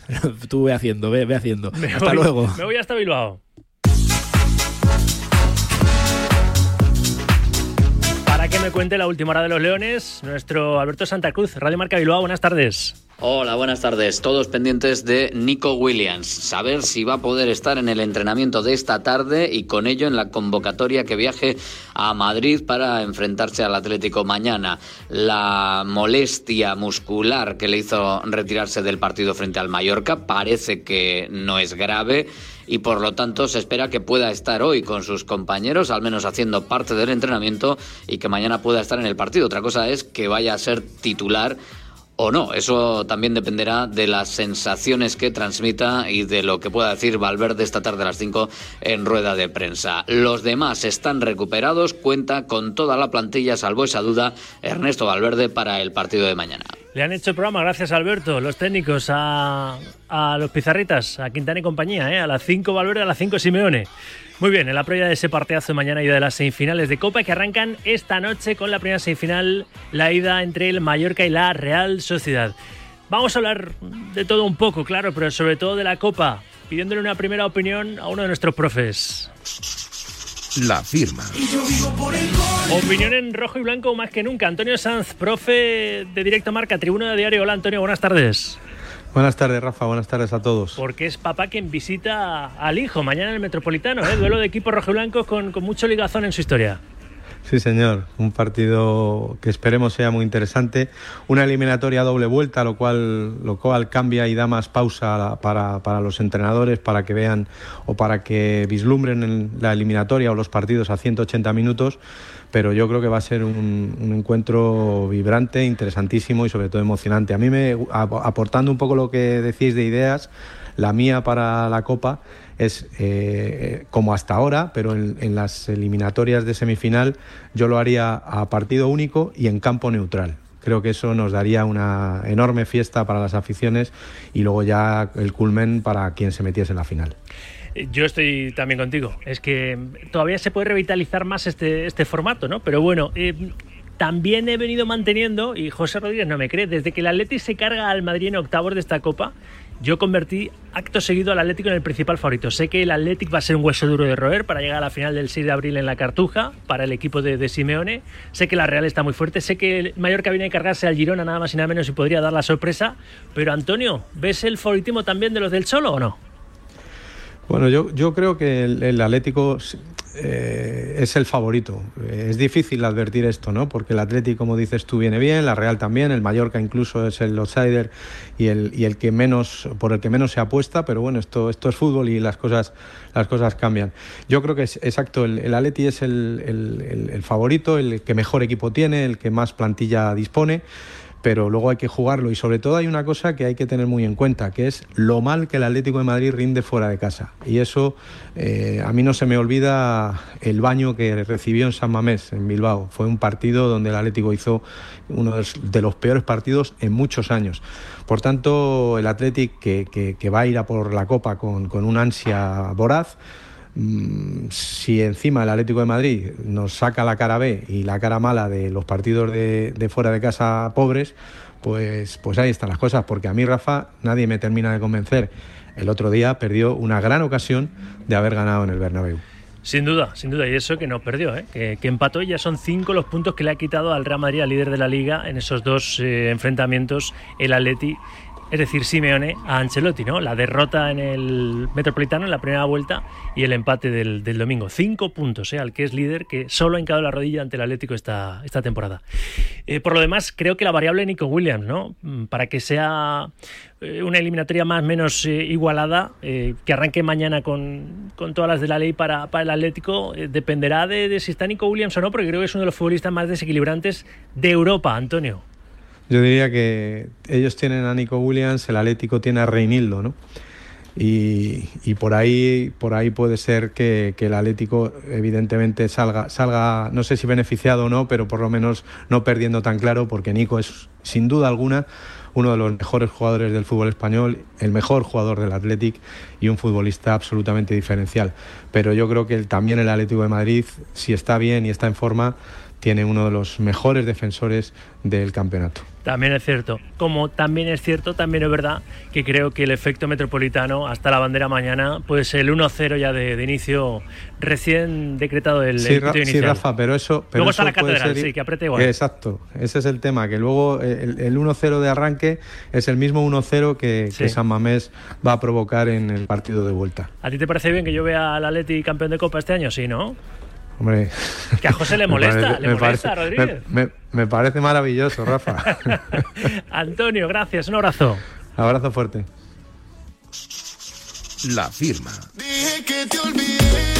Tú ve haciendo, ve, ve haciendo. Me Hasta voy- luego. Me voy hasta Bilbao. Que me cuente la última hora de los Leones, nuestro Alberto Santa Cruz, Radio Marca Bilbao, buenas tardes. Hola, buenas tardes. Todos pendientes de Nico Williams. Saber si va a poder estar en el entrenamiento de esta tarde y con ello en la convocatoria que viaje a Madrid para enfrentarse al Atlético mañana. La molestia muscular que le hizo retirarse del partido frente al Mallorca parece que no es grave y por lo tanto se espera que pueda estar hoy con sus compañeros, al menos haciendo parte del entrenamiento y que mañana pueda estar en el partido. Otra cosa es que vaya a ser titular o no. Eso también dependerá de las sensaciones que transmita y de lo que pueda decir Valverde esta tarde a las 5 en rueda de prensa. Los demás están recuperados, cuenta con toda la plantilla, salvo esa duda, Ernesto Valverde para el partido de mañana. Le han hecho programa, gracias Alberto, los técnicos, a, a los pizarritas, a Quintana y compañía, ¿eh? a las 5 Valverde, a las 5 Simeone. Muy bien, en la previa de ese partidazo de mañana y de las semifinales de Copa que arrancan esta noche con la primera semifinal, la ida entre el Mallorca y la Real Sociedad. Vamos a hablar de todo un poco, claro, pero sobre todo de la Copa, pidiéndole una primera opinión a uno de nuestros profes. La firma. Opinión en rojo y blanco más que nunca. Antonio Sanz, profe de Directo Marca, Tribuna de Diario. Hola Antonio, buenas tardes. Buenas tardes, Rafa. Buenas tardes a todos. Porque es papá quien visita al hijo mañana en el Metropolitano, ¿eh? duelo de equipos rojo y blancos con, con mucho ligazón en su historia. Sí, señor. Un partido que esperemos sea muy interesante. Una eliminatoria a doble vuelta, lo cual, lo cual cambia y da más pausa para, para los entrenadores, para que vean o para que vislumbren en la eliminatoria o los partidos a 180 minutos. Pero yo creo que va a ser un, un encuentro vibrante, interesantísimo y sobre todo emocionante. A mí me, ap- aportando un poco lo que decís de ideas, la mía para la Copa es eh, como hasta ahora, pero en, las eliminatorias de semifinal yo lo haría a partido único y en campo neutral. Creo que eso nos daría una enorme fiesta para las aficiones y luego ya el culmen para quien se metiese en la final. Eh, Yo estoy también contigo. Es que todavía se puede revitalizar más este, este formato, ¿no? Pero bueno, eh, también he venido manteniendo, y José Rodríguez no me cree, desde que el Atleti se carga al Madrid en octavos de esta Copa, yo convertí acto seguido al Atlético en el principal favorito. Sé que el Atlético va a ser un hueso duro de roer para llegar a la final del 6 de abril en la Cartuja, para el equipo de, Simeone. Sé que la Real está muy fuerte, sé que el Mallorca viene a cargarse al Girona nada más y nada menos y podría dar la sorpresa. Pero Antonio, ¿ves el favoritismo también de los del Cholo o no? Bueno, yo, yo creo que el, el Atlético eh, es el favorito. Eh, Es difícil advertir esto, ¿no? Porque el Atlético, como dices tú, viene bien, la Real también, el Mallorca incluso es el outsider y el, y el que menos, por el que menos se apuesta, pero bueno, esto, esto es fútbol y las cosas, las cosas cambian. Yo creo que es exacto, el, el Atleti es el- el favorito, el que mejor equipo tiene, el que más plantilla dispone pero luego hay que jugarlo y sobre todo hay una cosa que hay que tener muy en cuenta, que es lo mal que el Atlético de Madrid rinde fuera de casa. Y eso eh, a mí no se me olvida el baño que recibió en San Mamés, en Bilbao. Fue un partido donde el Atlético hizo uno de los- peores partidos en muchos años. Por tanto, el Atlético que, va a ir a por la Copa con, con una ansia voraz, si encima el Atlético de Madrid nos saca la cara B y la cara mala de los partidos de, fuera de casa pobres, pues, pues ahí están las cosas. Porque a mí, Rafa, nadie me termina de convencer. El otro día perdió una gran ocasión de haber ganado en el Bernabéu. Sin duda, sin duda. Y eso que no perdió, ¿eh? que, que empató y ya son cinco los puntos que le ha quitado al Real Madrid, al líder de la liga, en esos dos eh, enfrentamientos, el Atleti, es decir, Simeone a Ancelotti, ¿no? La derrota en el Metropolitano en la primera vuelta y el empate del, domingo. Cinco puntos, ¿eh? al que es líder, que solo ha hincado la rodilla ante el Atlético esta, esta temporada. Eh, por lo demás, creo que la variable Nico Williams, ¿no? Mm, Para que sea eh, una eliminatoria más o menos igualada, que arranque mañana con, con todas las de la ley para, para el Atlético, dependerá de, de si está Nico Williams o no, porque creo que es uno de los futbolistas más desequilibrantes de Europa, Antonio. Yo diría que ellos tienen a Nico Williams, el Atlético tiene a Reinildo, ¿no? y, y, por ahí por ahí puede ser que, que, el Atlético evidentemente salga salga no sé si beneficiado o no pero por lo menos no perdiendo tan claro porque Nico es sin duda alguna uno de los mejores jugadores del fútbol español, el mejor jugador del Athletic y un futbolista absolutamente diferencial. Pero yo creo que también el Atlético de Madrid, si está bien y está en forma, tiene uno de los mejores defensores del campeonato. También es cierto. Como también es cierto, también es verdad que creo que el efecto metropolitano hasta la bandera mañana, pues el 1-0 ya de, de, inicio recién decretado el, sí, el Ra sí, Rafa, pero eso. Pero luego eso está la catedral, ser... sí, que apriete igual. Exacto, ese es el tema, que luego el, el 1-0 de arranque es el mismo 1-0 que, sí. que, San Mamés va a provocar en el partido de vuelta. ¿A ti te parece bien que yo vea al Atleti campeón de Copa este año? Sí, ¿no? Hombre. Que a José le molesta, parece, le molesta, parece, Rodríguez. Me, me, me, parece maravilloso, Rafa. Antonio, gracias, un abrazo. Abrazo fuerte. La firma. Dije que te olvidé.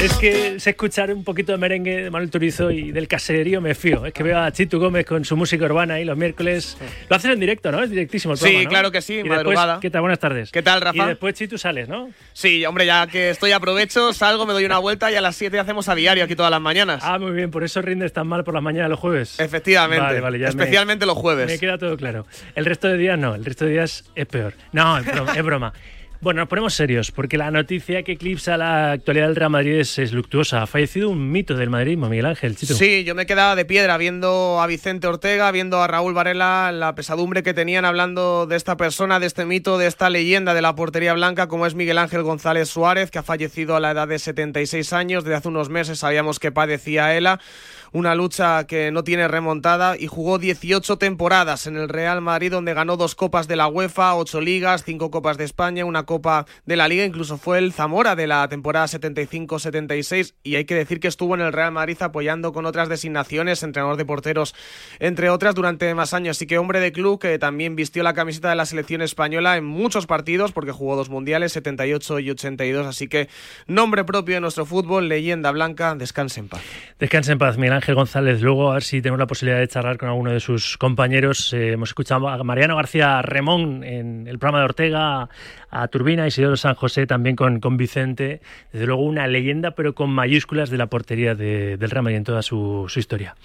Es que sé escuchar un poquito de merengue de Manuel Turizo y del caserío me fío. Es que veo a Chitu Gómez con su música urbana ahí los miércoles. Lo haces en directo, ¿no? Es directísimo el programa, Sí, ¿no? claro que sí, y madrugada. Después, ¿Qué tal? Buenas tardes. ¿Qué tal, Rafa? Y después Chitu sales, ¿no? Sí, hombre, ya que estoy aprovecho, salgo, me doy una vuelta y a las 7 hacemos a diario aquí todas las mañanas. Ah, muy bien, por eso rindes tan mal por las mañanas los jueves. Efectivamente. Vale, vale, ya Especialmente me, los jueves. Me queda todo claro. El resto de días no, el resto de días es peor. No, es broma. es broma. Bueno, nos ponemos serios, porque la noticia que eclipsa la actualidad del Real Madrid es, es luctuosa. Ha fallecido un mito del madridismo, Miguel Ángel. Chito. Sí, yo me quedaba de piedra viendo a Vicente Ortega, viendo a Raúl Varela, la pesadumbre que tenían hablando de esta persona, de este mito, de esta leyenda de la portería blanca, como es Miguel Ángel González Suárez, que ha fallecido a la edad de 76 años. Desde hace unos meses sabíamos que padecía ELA una lucha que no tiene remontada y jugó 18 temporadas en el Real Madrid donde ganó dos copas de la UEFA, ocho ligas, cinco copas de España, una copa de la liga, incluso fue el Zamora de la temporada 75-76 y hay que decir que estuvo en el Real Madrid apoyando con otras designaciones, entrenador de porteros, entre otras, durante más años. Así que hombre de club que también vistió la camiseta de la selección española en muchos partidos porque jugó dos mundiales, 78 y 82, así que nombre propio de nuestro fútbol, leyenda blanca, descanse en paz. Descanse en paz, Miguel Ángel González. Luego, a ver si tenemos la posibilidad de charlar con alguno de sus compañeros. Eh, hemos escuchado a Mariano García Remón en el programa de Ortega, a Turbina, Isidoro San José también con, con Vicente. Desde luego, una leyenda, pero con mayúsculas de la portería de, del Real Madrid en toda su historia.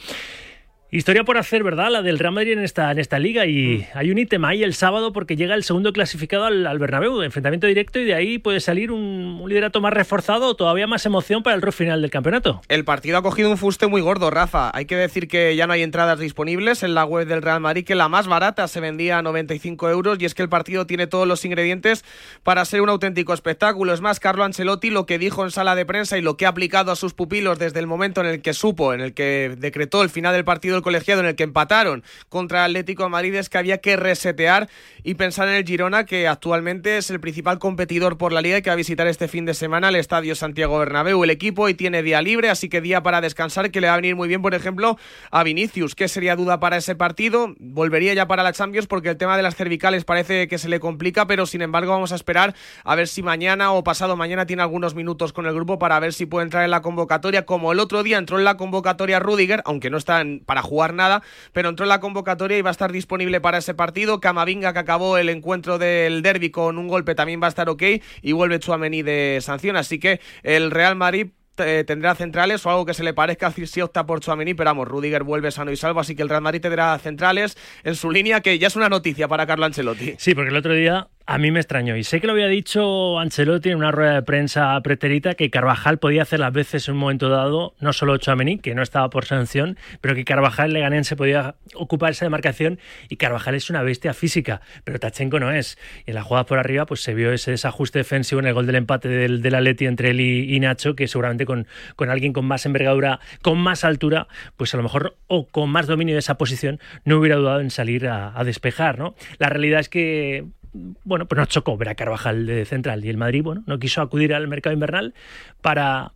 Historia por hacer, ¿verdad? La del Real Madrid en esta, en esta liga y mm. hay un ítem ahí el sábado porque llega el segundo clasificado al, al Bernabéu, enfrentamiento directo y de ahí puede salir un, un, liderato más reforzado o todavía más emoción para el round final del campeonato. El partido ha cogido un fuste muy gordo, Rafa. Hay que decir que ya no hay entradas disponibles en la web del Real Madrid, que la más barata se vendía a 95 euros y es que el partido tiene todos los ingredientes para ser un auténtico espectáculo. Es más, Carlo Ancelotti lo que dijo en sala de prensa y lo que ha aplicado a sus pupilos desde el momento en el que supo, en el que decretó el final del partido colegiado en el que empataron contra Atlético de Madrid es que había que resetear y pensar en el Girona que actualmente es el principal competidor por la liga y que va a visitar este fin de semana el Estadio Santiago Bernabéu. El equipo hoy tiene día libre, así que día para descansar que le va a venir muy bien, por ejemplo, a Vinicius. ¿Qué sería duda para ese partido? Volvería ya para la Champions porque el tema de las cervicales parece que se le complica, pero sin embargo vamos a esperar a ver si mañana o pasado mañana tiene algunos minutos con el grupo para ver si puede entrar en la convocatoria, como el otro día entró en la convocatoria Rudiger, aunque no está para jugar nada, pero entró en la convocatoria y va a estar disponible para ese partido. Camavinga, que acabó el encuentro del derby con un golpe, también va a estar ok y vuelve Chuamení de sanción. Así que el Real Madrid eh, tendrá centrales o algo que se le parezca si si opta por Chuamení, pero vamos, Rudiger vuelve sano y salvo, así que el Real Madrid tendrá centrales en su línea, que ya es una noticia para Carlo Ancelotti. Sí, porque el otro día a mí me extrañó y sé que lo había dicho Ancelotti en una rueda de prensa preterita que Carvajal podía hacer las veces en un momento dado, no solo Chouameni, que no estaba por sanción, pero que Carvajal Leganense podía ocupar esa demarcación y Carvajal es una bestia física, pero Tachenko no es. Y en la jugada por arriba pues se vio ese desajuste defensivo en el gol del empate del, del Atleti entre él y, Nacho, que seguramente con, con alguien con más envergadura, con más altura, pues a lo mejor o con más dominio de esa posición no hubiera dudado en salir a, a despejar, ¿no? La realidad es que bueno, pues nos chocó ver a Carvajal de central y el Madrid, bueno, no quiso acudir al mercado invernal para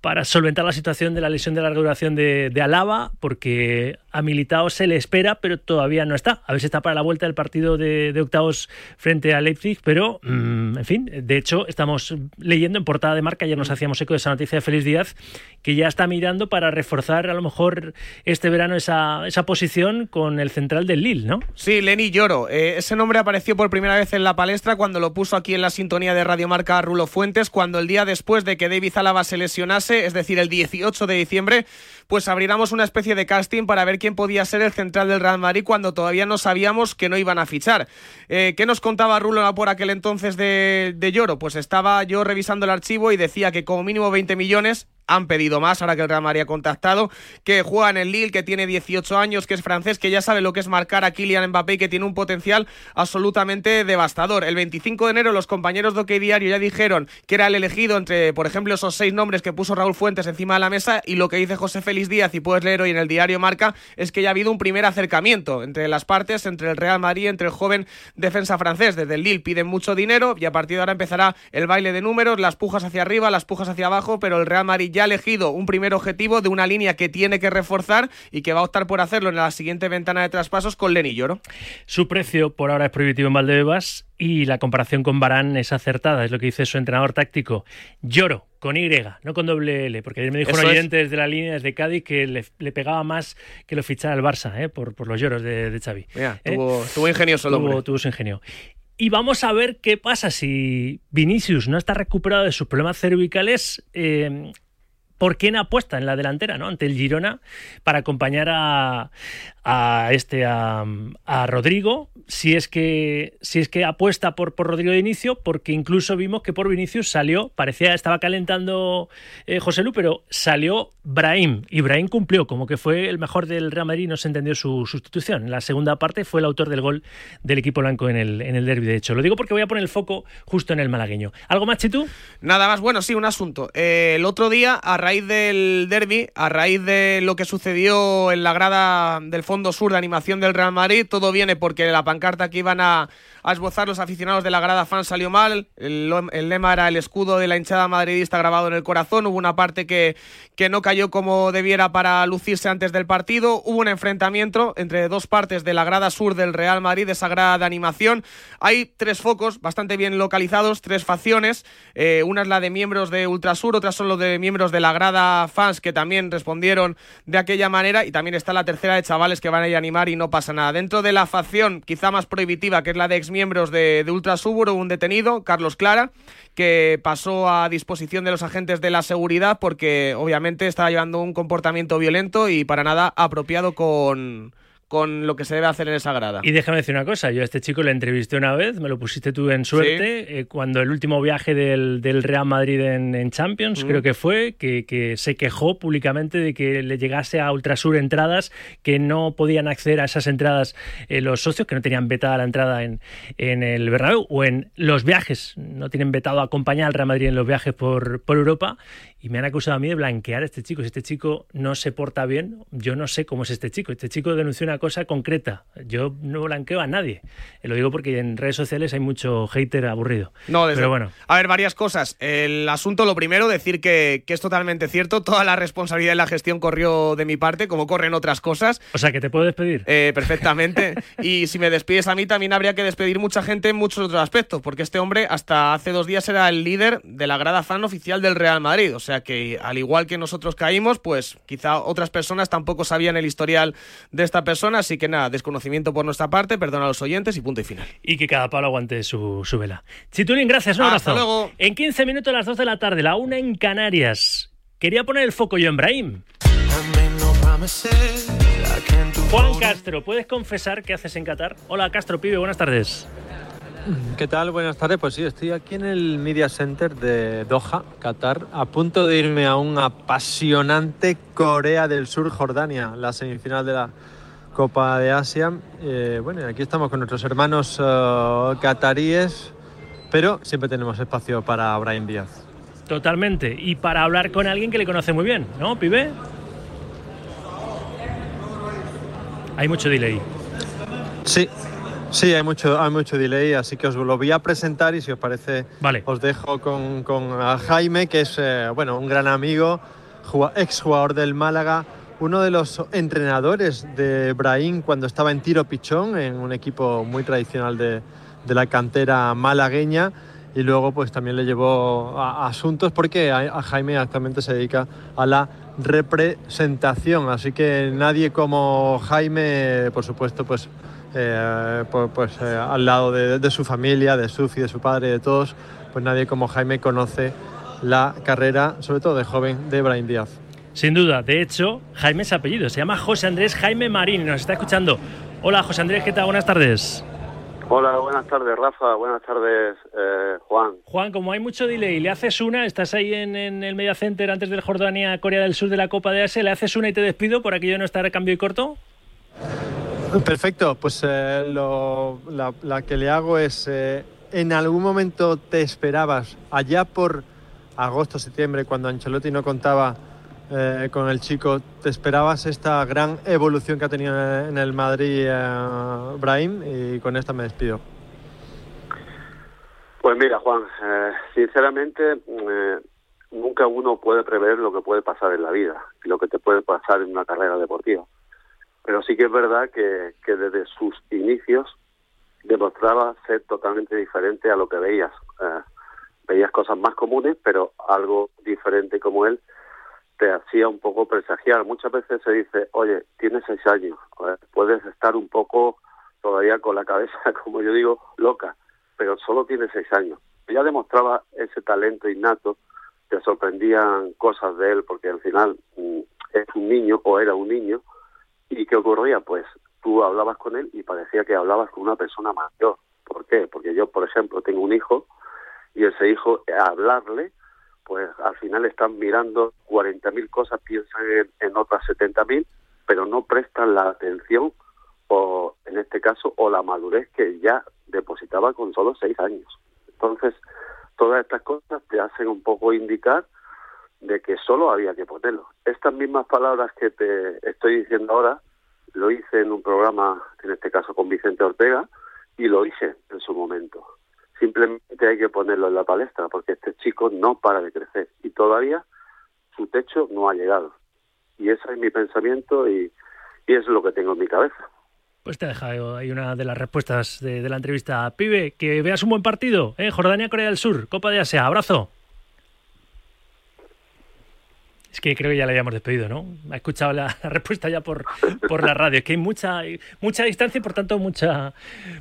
para solventar la situación de la lesión de larga duración de, de porque a Militao se le espera, pero todavía no está. A ver si está para la vuelta del partido de, octavos frente a Leipzig, pero mm, en fin, de hecho, estamos leyendo en portada de marca, ya nos hacíamos eco de esa noticia de Félix Díaz, que ya está mirando para reforzar a lo mejor este verano esa, esa posición con el central del Lille, ¿no? Sí, Lenny Lloro. Eh, ese nombre apareció por primera vez en la palestra cuando lo puso aquí en la sintonía de Radio Marca Rulo Fuentes, cuando el día después de que David Alaba se lesionase, es decir, el 18 de diciembre, pues abriéramos una especie de casting para ver quién podía ser el central del Real Madrid cuando todavía no sabíamos que no iban a fichar. Eh, ¿Qué nos contaba Rulo por aquel entonces de, de Lloro? Pues estaba yo revisando el archivo y decía que como mínimo 20 millones han pedido más, ahora que el Real Madrid ha contactado, que juega en el Lille, que tiene 18 años, que es francés, que ya sabe lo que es marcar a Kylian Mbappé y que tiene un potencial absolutamente devastador. El 25 de enero los compañeros de OK Diario ya dijeron que era el elegido entre, por ejemplo, esos seis nombres que puso Raúl Fuentes encima de la mesa y lo que dice José Félix Díaz, y puedes leer hoy en el diario Marca, es que ya ha habido un primer acercamiento entre las partes, entre el Real Madrid, entre el joven defensa francés. Desde el Lille piden mucho dinero y a partir de ahora empezará el baile de números, las pujas hacia arriba, las pujas hacia abajo, pero el Real Madrid ya ha elegido un primer objetivo de una línea que tiene que reforzar y que va a optar por hacerlo en la siguiente ventana de traspasos con Lenny Lloro. Su precio por ahora es prohibitivo en Valdebebas y la comparación con Barán es acertada, es lo que dice su entrenador táctico. Lloro, con Y, no con doble L, porque ayer me dijo un oyente desde la línea desde Cádiz que le, le pegaba más que lo fichara el Barça, ¿eh? por, por los lloros de, de Xavi. Mira, ¿eh? tuvo, tuvo ingenioso el hombre. tuvo, tuvo su ingenio. Y vamos a ver qué pasa si Vinicius no está recuperado de sus problemas cervicales. eh, ¿Por quién apuesta en la delantera, no? Ante el Girona para acompañar a, a este a, a Rodrigo, si es que si es que apuesta por, por Rodrigo de inicio, porque incluso vimos que por Vinicius salió, parecía estaba calentando eh, José Lu, pero salió Brahim y Brahim cumplió como que fue el mejor del Real Madrid, no se entendió su sustitución. En la segunda parte fue el autor del gol del equipo blanco en el en el derbi de hecho. Lo digo porque voy a poner el foco justo en el malagueño. ¿Algo más, Chitu? Nada más, bueno, sí, un asunto. Eh, el otro día, a raíz del derby, a raíz de lo que sucedió en la grada del Fondo Sur de Animación del Real Madrid, todo viene porque la pancarta que iban a, a esbozar los aficionados de la grada fan salió mal. El, el lema era el escudo de la hinchada madridista grabado en el corazón. Hubo una parte que, que no cayó como debiera para lucirse antes del partido. Hubo un enfrentamiento entre dos partes de la grada sur del Real Madrid, de esa grada de animación. Hay tres focos bastante bien localizados, tres facciones. Eh, una es la de miembros de Ultrasur, otras son los de miembros de la grada fans que también respondieron de aquella manera. Y también está la tercera de chavales que van a ir a animar y no pasa nada. Dentro de la facción quizá más prohibitiva, que es la de exmiembros de, de Ultrasur, un detenido, Carlos Clara, que pasó a disposición de los agentes de la seguridad porque obviamente estaba llevando un comportamiento violento y para nada apropiado con, con lo que se debe hacer en esa grada. Y déjame decir una cosa, yo a este chico le entrevisté una vez, me lo pusiste tú en suerte, eh, cuando el último viaje del, del Real Madrid en, en Champions, Mm. creo que fue, que, que se quejó públicamente de que le llegase a Ultrasur entradas, que no podían acceder a esas entradas eh, los socios, que no tenían vetada la entrada en, en el Bernabéu, o en los viajes, no tienen vetado acompañar al Real Madrid en los viajes por, por Europa, y me han acusado a mí de blanquear a este chico. Si este chico no se porta bien, yo no sé cómo es este chico. Este chico denunció una cosa concreta. Yo no blanqueo a nadie. Eh, Lo digo porque en redes sociales hay mucho hater aburrido. No, desde- Pero bueno, A ver, varias cosas. El asunto, lo primero, decir que, que es totalmente cierto. Toda la responsabilidad de la gestión corrió de mi parte, como corren otras cosas. o sea, que te puedo despedir. Eh, perfectamente. y si me despides a mí, también habría que despedir mucha gente en muchos otros aspectos, porque este hombre hasta hace dos días era el líder de la grada fan oficial del Real Madrid. O sea que, al igual que nosotros caímos, pues quizá otras personas tampoco sabían el historial de esta persona. Así que nada, desconocimiento por nuestra parte, perdón a los oyentes y punto y final. Y que cada palo aguante su, su vela. Chitulín, gracias. Un Hasta abrazo. luego. En 15 minutos a las 2 de la tarde, la una en Canarias. Quería poner el foco yo en Brahim. Juan Castro, ¿puedes confesar qué haces en Qatar? Hola Castro, pibe, buenas tardes. ¿Qué tal? Buenas tardes. Pues sí, estoy aquí en el Media Center de Doha, Qatar, a punto de irme a un apasionante Corea del Sur, Jordania, la semifinal de la Copa de Asia. Eh, bueno, aquí estamos con nuestros hermanos eh, cataríes, pero siempre tenemos espacio para Brian Díaz. Totalmente. Y para hablar con alguien que le conoce muy bien, ¿no, pibe? Hay mucho delay. Sí, Sí, hay mucho, hay mucho delay, así que os lo voy a presentar y si os parece, vale. os dejo con, con Jaime, que es eh, bueno, un gran amigo, ex jugador del Málaga, uno de los entrenadores de Brahim cuando estaba en tiro pichón, en un equipo muy tradicional de, la cantera malagueña y luego pues también le llevó asuntos porque a, Jaime actualmente se dedica a la representación, así que nadie como Jaime, por supuesto, pues, eh, pues, eh, al lado de, de, su familia, de Sufi, de su padre, de todos, pues nadie como Jaime conoce la carrera, sobre todo de joven, de Brian Díaz. Sin duda, de hecho, Jaime es apellido, se llama José Andrés Jaime Marín, nos está escuchando. Hola José Andrés, ¿qué tal? Buenas tardes. Hola, buenas tardes Rafa, buenas tardes eh, Juan. Juan, como hay mucho delay, le haces una, estás ahí en, en el Media Center antes del Jordania-Corea del Sur de la Copa de Asia, le haces una y te despido por aquello de no estar a cambio y corto. Perfecto, pues eh, lo, la, la, que le hago es, eh, ¿en algún momento te esperabas, allá por agosto, septiembre, cuando Ancelotti no contaba eh, con el chico, ¿te esperabas esta gran evolución que ha tenido en el Madrid eh, Brahim? Y con esta me despido. Pues mira, Juan, eh, sinceramente, eh, nunca uno puede prever lo que puede pasar en la vida y lo que te puede pasar en una carrera deportiva. Pero sí que es verdad que, que desde sus inicios demostraba ser totalmente diferente a lo que veías. Eh, veías cosas más comunes, pero algo diferente como él te hacía un poco presagiar. Muchas veces se dice, oye, tienes seis años, puedes estar un poco todavía con la cabeza, como yo digo, loca, pero solo tienes seis años. Ya demostraba ese talento innato, te sorprendían cosas de él, porque al final mm, es un niño o era un niño, y ¿qué ocurría? Pues tú hablabas con él y parecía que hablabas con una persona mayor. ¿Por qué? Porque yo, por ejemplo, tengo un hijo y ese hijo, hablarle, pues al final están mirando 40.000 cosas, piensan en, en otras 70.000, pero no prestan la atención o en este caso o la madurez que ya depositaba con solo seis años. Entonces, todas estas cosas te hacen un poco indicar de que solo había que ponerlo. Estas mismas palabras que te estoy diciendo ahora, lo hice en un programa, en este caso con Vicente Ortega, y lo hice en su momento. Simplemente hay que ponerlo en la palestra, porque este chico no para de crecer y todavía su techo no ha llegado. Y ese es mi pensamiento y, es lo que tengo en mi cabeza. Pues te ha dejado ahí una de las respuestas de, de la entrevista. Pibe, que veas un buen partido, ¿eh? Jordania-Corea del Sur, Copa de Asia, abrazo. Es que creo que ya le habíamos despedido, ¿no? Ha escuchado la, la, respuesta ya por, por la radio. Es que hay mucha, mucha distancia y por tanto mucha,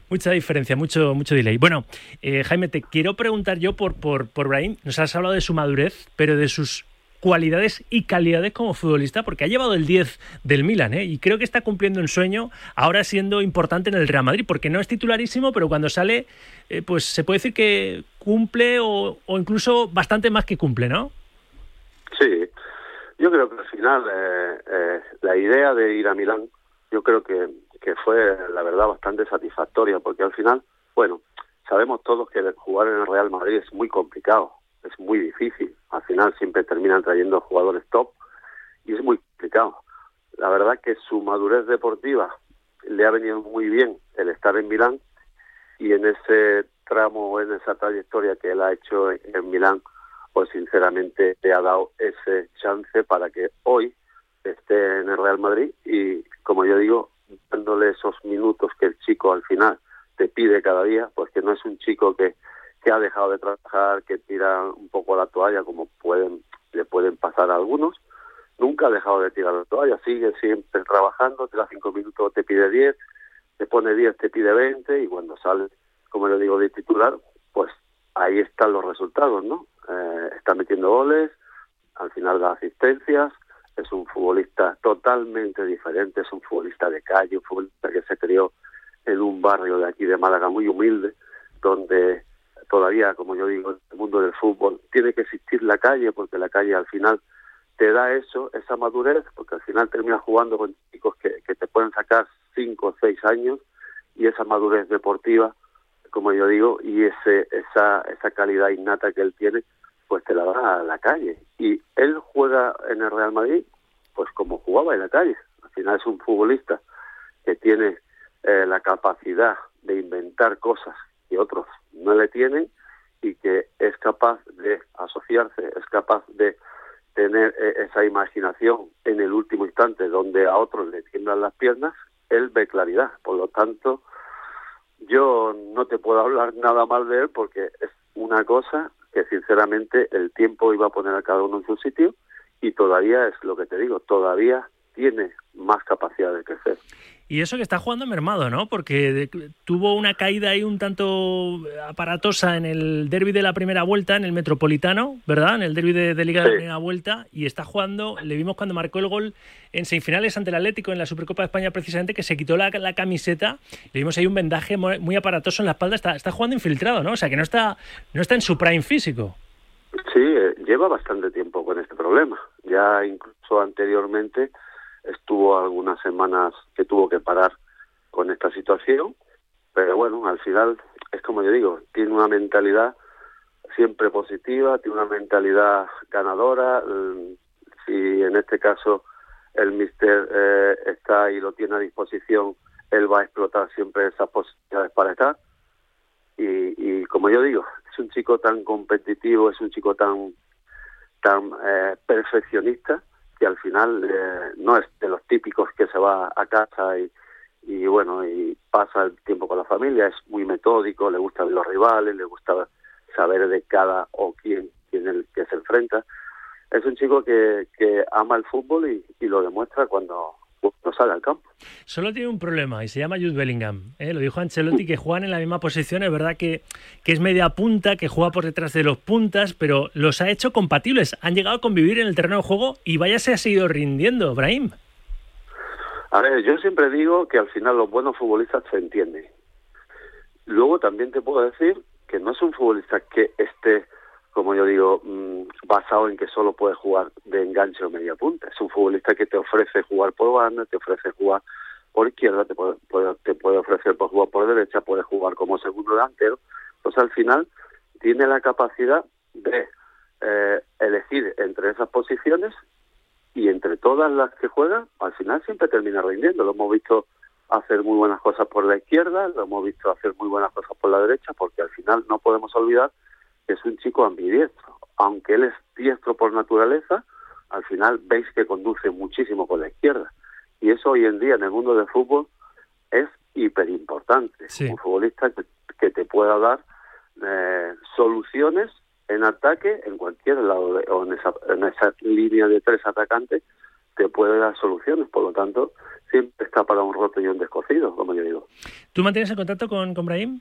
mucha diferencia, mucho, mucho delay. Bueno, eh, Jaime, te quiero preguntar yo por, por, por Brahim. Nos has hablado de su madurez, pero de sus cualidades y calidades como futbolista, porque ha llevado el 10 del Milan, ¿eh? y creo que está cumpliendo un sueño, ahora siendo importante en el Real Madrid, porque no es titularísimo, pero cuando sale, eh, pues se puede decir que cumple o, o incluso bastante más que cumple, ¿no? Sí, yo creo que al final eh, eh, la idea de ir a Milán, yo creo que, que fue la verdad bastante satisfactoria, porque al final, bueno, sabemos todos que jugar en el Real Madrid es muy complicado, es muy difícil. Al final siempre terminan trayendo jugadores top y es muy complicado. La verdad que su madurez deportiva le ha venido muy bien el estar en Milán y en ese tramo, en esa trayectoria que él ha hecho en, en Milán, pues sinceramente te ha dado ese chance para que hoy esté en el Real Madrid y, como yo digo, dándole esos minutos que el chico al final te pide cada día, pues que no es un chico que, que ha dejado de trabajar, que tira un poco la toalla, como pueden le pueden pasar a algunos, nunca ha dejado de tirar la toalla, sigue siempre trabajando, te da cinco minutos, te pide diez, te pone diez, te pide veinte, y cuando sale, como le digo, de titular, pues ahí están los resultados, ¿no? Eh, está metiendo goles, al final da asistencias, es un futbolista totalmente diferente, es un futbolista de calle, un futbolista que se crió en un barrio de aquí de Málaga muy humilde, donde todavía, como yo digo, en el mundo del fútbol tiene que existir la calle, porque la calle al final te da eso, esa madurez, porque al final terminas jugando con chicos que, te pueden sacar cinco o seis años y esa madurez deportiva, como yo digo, y ese, esa, esa calidad innata que él tiene, pues te la da a la calle. Y él juega en el Real Madrid, pues como jugaba en la calle. Al final es un futbolista que tiene eh, la capacidad de inventar cosas que otros no le tienen y que es capaz de asociarse, es capaz de tener eh, esa imaginación en el último instante donde a otros le tiemblan las piernas, él ve claridad. Por lo tanto, yo no te puedo hablar nada mal de él porque es una cosa que sinceramente el tiempo iba a poner a cada uno en su sitio y todavía es lo que te digo, todavía tiene más capacidad de crecer. Y eso que está jugando mermado, ¿no? Porque de- tuvo una caída ahí un tanto aparatosa en el derby de la primera vuelta, en el Metropolitano, ¿verdad? En el derby de, de Liga de la primera vuelta. Y está jugando, le vimos cuando marcó el gol en semifinales ante el Atlético en la Supercopa de España, precisamente, que se quitó la, la camiseta. Le vimos ahí un vendaje muy, muy aparatoso en la espalda. Está, está jugando infiltrado, ¿no? O sea, que no está, no está en su prime físico. Sí, eh, lleva bastante tiempo con este problema. Ya incluso anteriormente estuvo algunas semanas que tuvo que parar con esta situación, pero bueno, al final es como yo digo, tiene una mentalidad siempre positiva, tiene una mentalidad ganadora. mm, Si en este caso el mister eh, está y lo tiene a disposición, él va a explotar siempre esas posibilidades para estar. Y, y como yo digo, es un chico tan competitivo, es un chico tan tan eh, perfeccionista que al final eh, no es de los típicos que se va a casa y, y bueno y pasa el tiempo con la familia es muy metódico le gusta ver los rivales le gusta saber de cada o quién quién el que se enfrenta. Es un chico que, que ama el fútbol y, y lo demuestra cuando, cuando sale al campo Solo tiene un problema y se llama Jude Bellingham. ¿eh? Lo dijo Ancelotti que juegan en la misma posición. Es verdad que, que es media punta, que juega por detrás de los puntas, pero los ha hecho compatibles. Han llegado a convivir en el terreno de juego y vaya se ha seguido rindiendo, Brahim. A ver, yo siempre digo que al final los buenos futbolistas se entienden. Luego también te puedo decir que no es un futbolista que esté, como yo digo, mm, basado en que solo puede jugar de enganche o media punta. Es un futbolista que te ofrece jugar por banda, te ofrece jugar por izquierda, te puede, te puede ofrecer por jugar por derecha, puede jugar como segundo delantero. Entonces al final tiene la capacidad de eh, elegir entre esas posiciones y entre todas las que juega, al final siempre termina rindiendo. Lo hemos visto hacer muy buenas cosas por la izquierda, lo hemos visto hacer muy buenas cosas por la derecha, porque al final no podemos olvidar es un chico ambidiestro. Aunque él es diestro por naturaleza, al final veis que conduce muchísimo con la izquierda. Y eso hoy en día en el mundo del fútbol es hiper importante. Un futbolista que, que te pueda dar eh, soluciones en ataque en cualquier lado de- o en esa, en esa línea de tres atacantes te puede dar soluciones. Por lo tanto, siempre está para un roto y un descosido, como yo digo. ¿Tú mantienes el contacto con, con Brahim?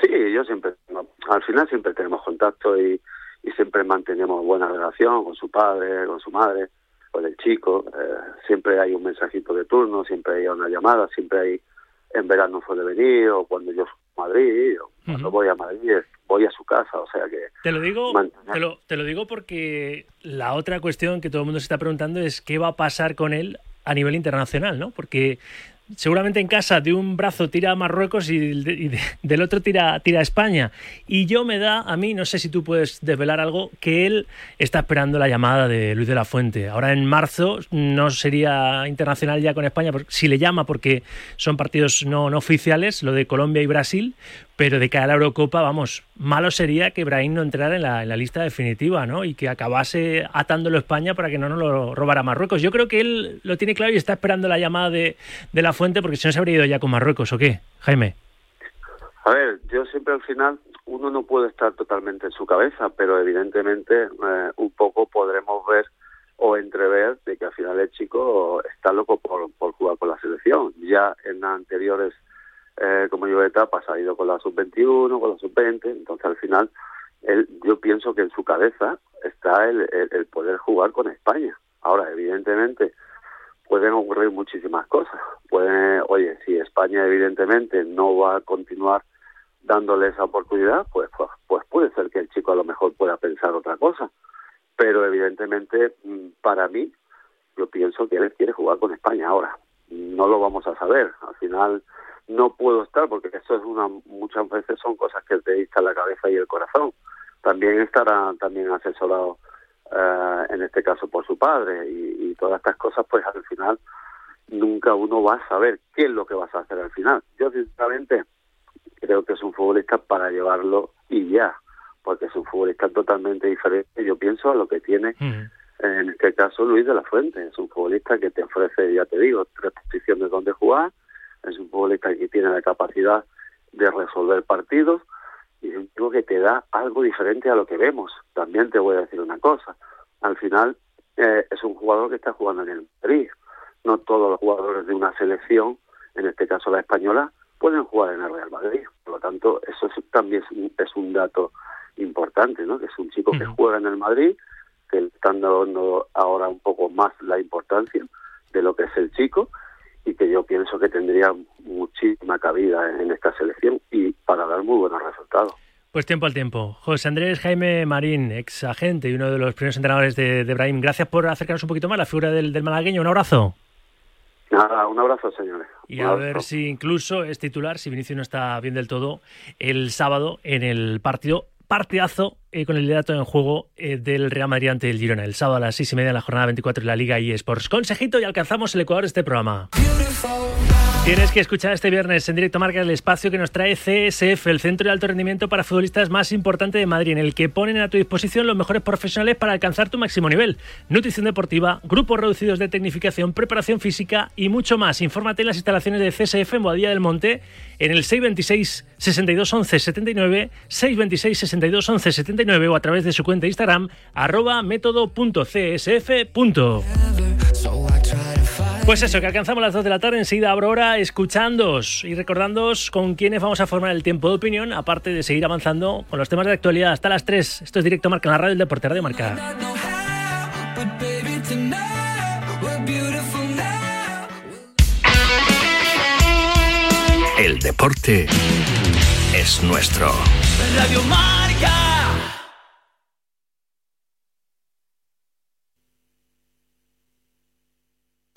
Sí, yo siempre, al final siempre tenemos contacto y, y siempre mantenemos buena relación con su padre, con su madre, con el chico. eh, siempre hay un mensajito de turno, siempre hay una llamada, siempre hay en verano suele venir o cuando yo soy a Madrid o cuando voy a Madrid voy a su casa, o sea que Te lo digo, te lo, te lo digo porque la otra cuestión que todo el mundo se está preguntando es qué va a pasar con él a nivel internacional, ¿no? Porque seguramente en casa de un brazo tira a Marruecos y, de- y de- del otro tira, tira a España. Y yo me da, a mí, no sé si tú puedes desvelar algo, que él está esperando la llamada de Luis de la Fuente. Ahora en marzo no sería internacional ya con España, si le llama porque son partidos no, no oficiales, lo de Colombia y Brasil, pero de cara a la Eurocopa, vamos, malo sería que Brahim no entrara en la, en la lista definitiva, ¿no? Y que acabase atándolo a España para que no nos lo robara Marruecos. Yo creo que él lo tiene claro y está esperando la llamada de, de la fuente porque si no se habría ido ya con Marruecos, ¿o qué, Jaime? A ver, yo siempre al final, uno no puede estar totalmente en su cabeza, pero evidentemente eh, un poco podremos ver o entrever de que al final el chico está loco por, por jugar con la selección. Ya en anteriores, eh, como yo etapas, ha ido con la sub-21, con la sub-20, entonces al final él, yo pienso que en su cabeza está el, el- poder jugar con España. Ahora, evidentemente, pueden ocurrir muchísimas cosas. Puede, oye, si España evidentemente no va a continuar dándole esa oportunidad, pues, pues, pues puede ser que el chico a lo mejor pueda pensar otra cosa. Pero evidentemente, mm, para mí, yo pienso que él quiere jugar con España ahora. No lo vamos a saber. Al final no puedo estar porque eso es una muchas veces son cosas que te dictan la cabeza y el corazón. También estará también asesorado eh, en este caso por su padre y, y todas estas cosas pues al final nunca uno va a saber qué es lo que vas a hacer al final. Yo sinceramente creo que es un futbolista para llevarlo y ya, porque es un futbolista totalmente diferente, yo pienso, a lo que tiene en este caso Luis de la Fuente. Es un futbolista que te ofrece, ya te digo, tres posiciones donde jugar, es un futbolista que tiene la capacidad de resolver partidos y es un tipo que te da algo diferente a lo que vemos. También te voy a decir una cosa, al final eh, es un jugador que está jugando en el Madrid. No todos los jugadores de una selección, en este caso la española, pueden jugar en el Real Madrid. Por lo tanto, eso es- también es un, es un dato importante, ¿no? Que es un chico que juega en el Madrid, que le están dando ahora un poco más la importancia de lo que es el chico que tendría muchísima cabida en esta selección y para dar muy buenos resultados. Pues tiempo al tiempo. José Andrés Jaime Marín, ex agente y uno de los primeros entrenadores de, de Brahim. Gracias por acercarnos un poquito más a la figura del, del malagueño. Un abrazo. Nada, un abrazo, señores. Y a ver si incluso es titular, si Vinicius no está bien del todo, el sábado en el partido partidazo eh, con el liderato en juego eh, del Real Madrid ante el Girona. El sábado a las seis y media en la jornada 24 de la Liga eSports. Consejito y alcanzamos el ecuador de este programa. Tienes que escuchar este viernes en directo marca el espacio que nos trae CSF, el centro de alto rendimiento para futbolistas más importante de Madrid, en el que ponen a tu disposición los mejores profesionales para alcanzar tu máximo nivel. Nutrición deportiva, grupos reducidos de tecnificación, preparación física y mucho más. Infórmate en las instalaciones de CSF en Boadilla del Monte en el 626 62 11 79, 626 62 11 79 o a través de su cuenta Instagram arroba método.csf. Pues eso, que alcanzamos las 2 de la tarde, enseguida abro hora escuchándoos y recordándoos con quiénes vamos a formar el tiempo de opinión, aparte de seguir avanzando con los temas de actualidad hasta las 3. Esto es directo Marca en la radio del Deporte Radio Marca. El deporte es nuestro. Radio Marca.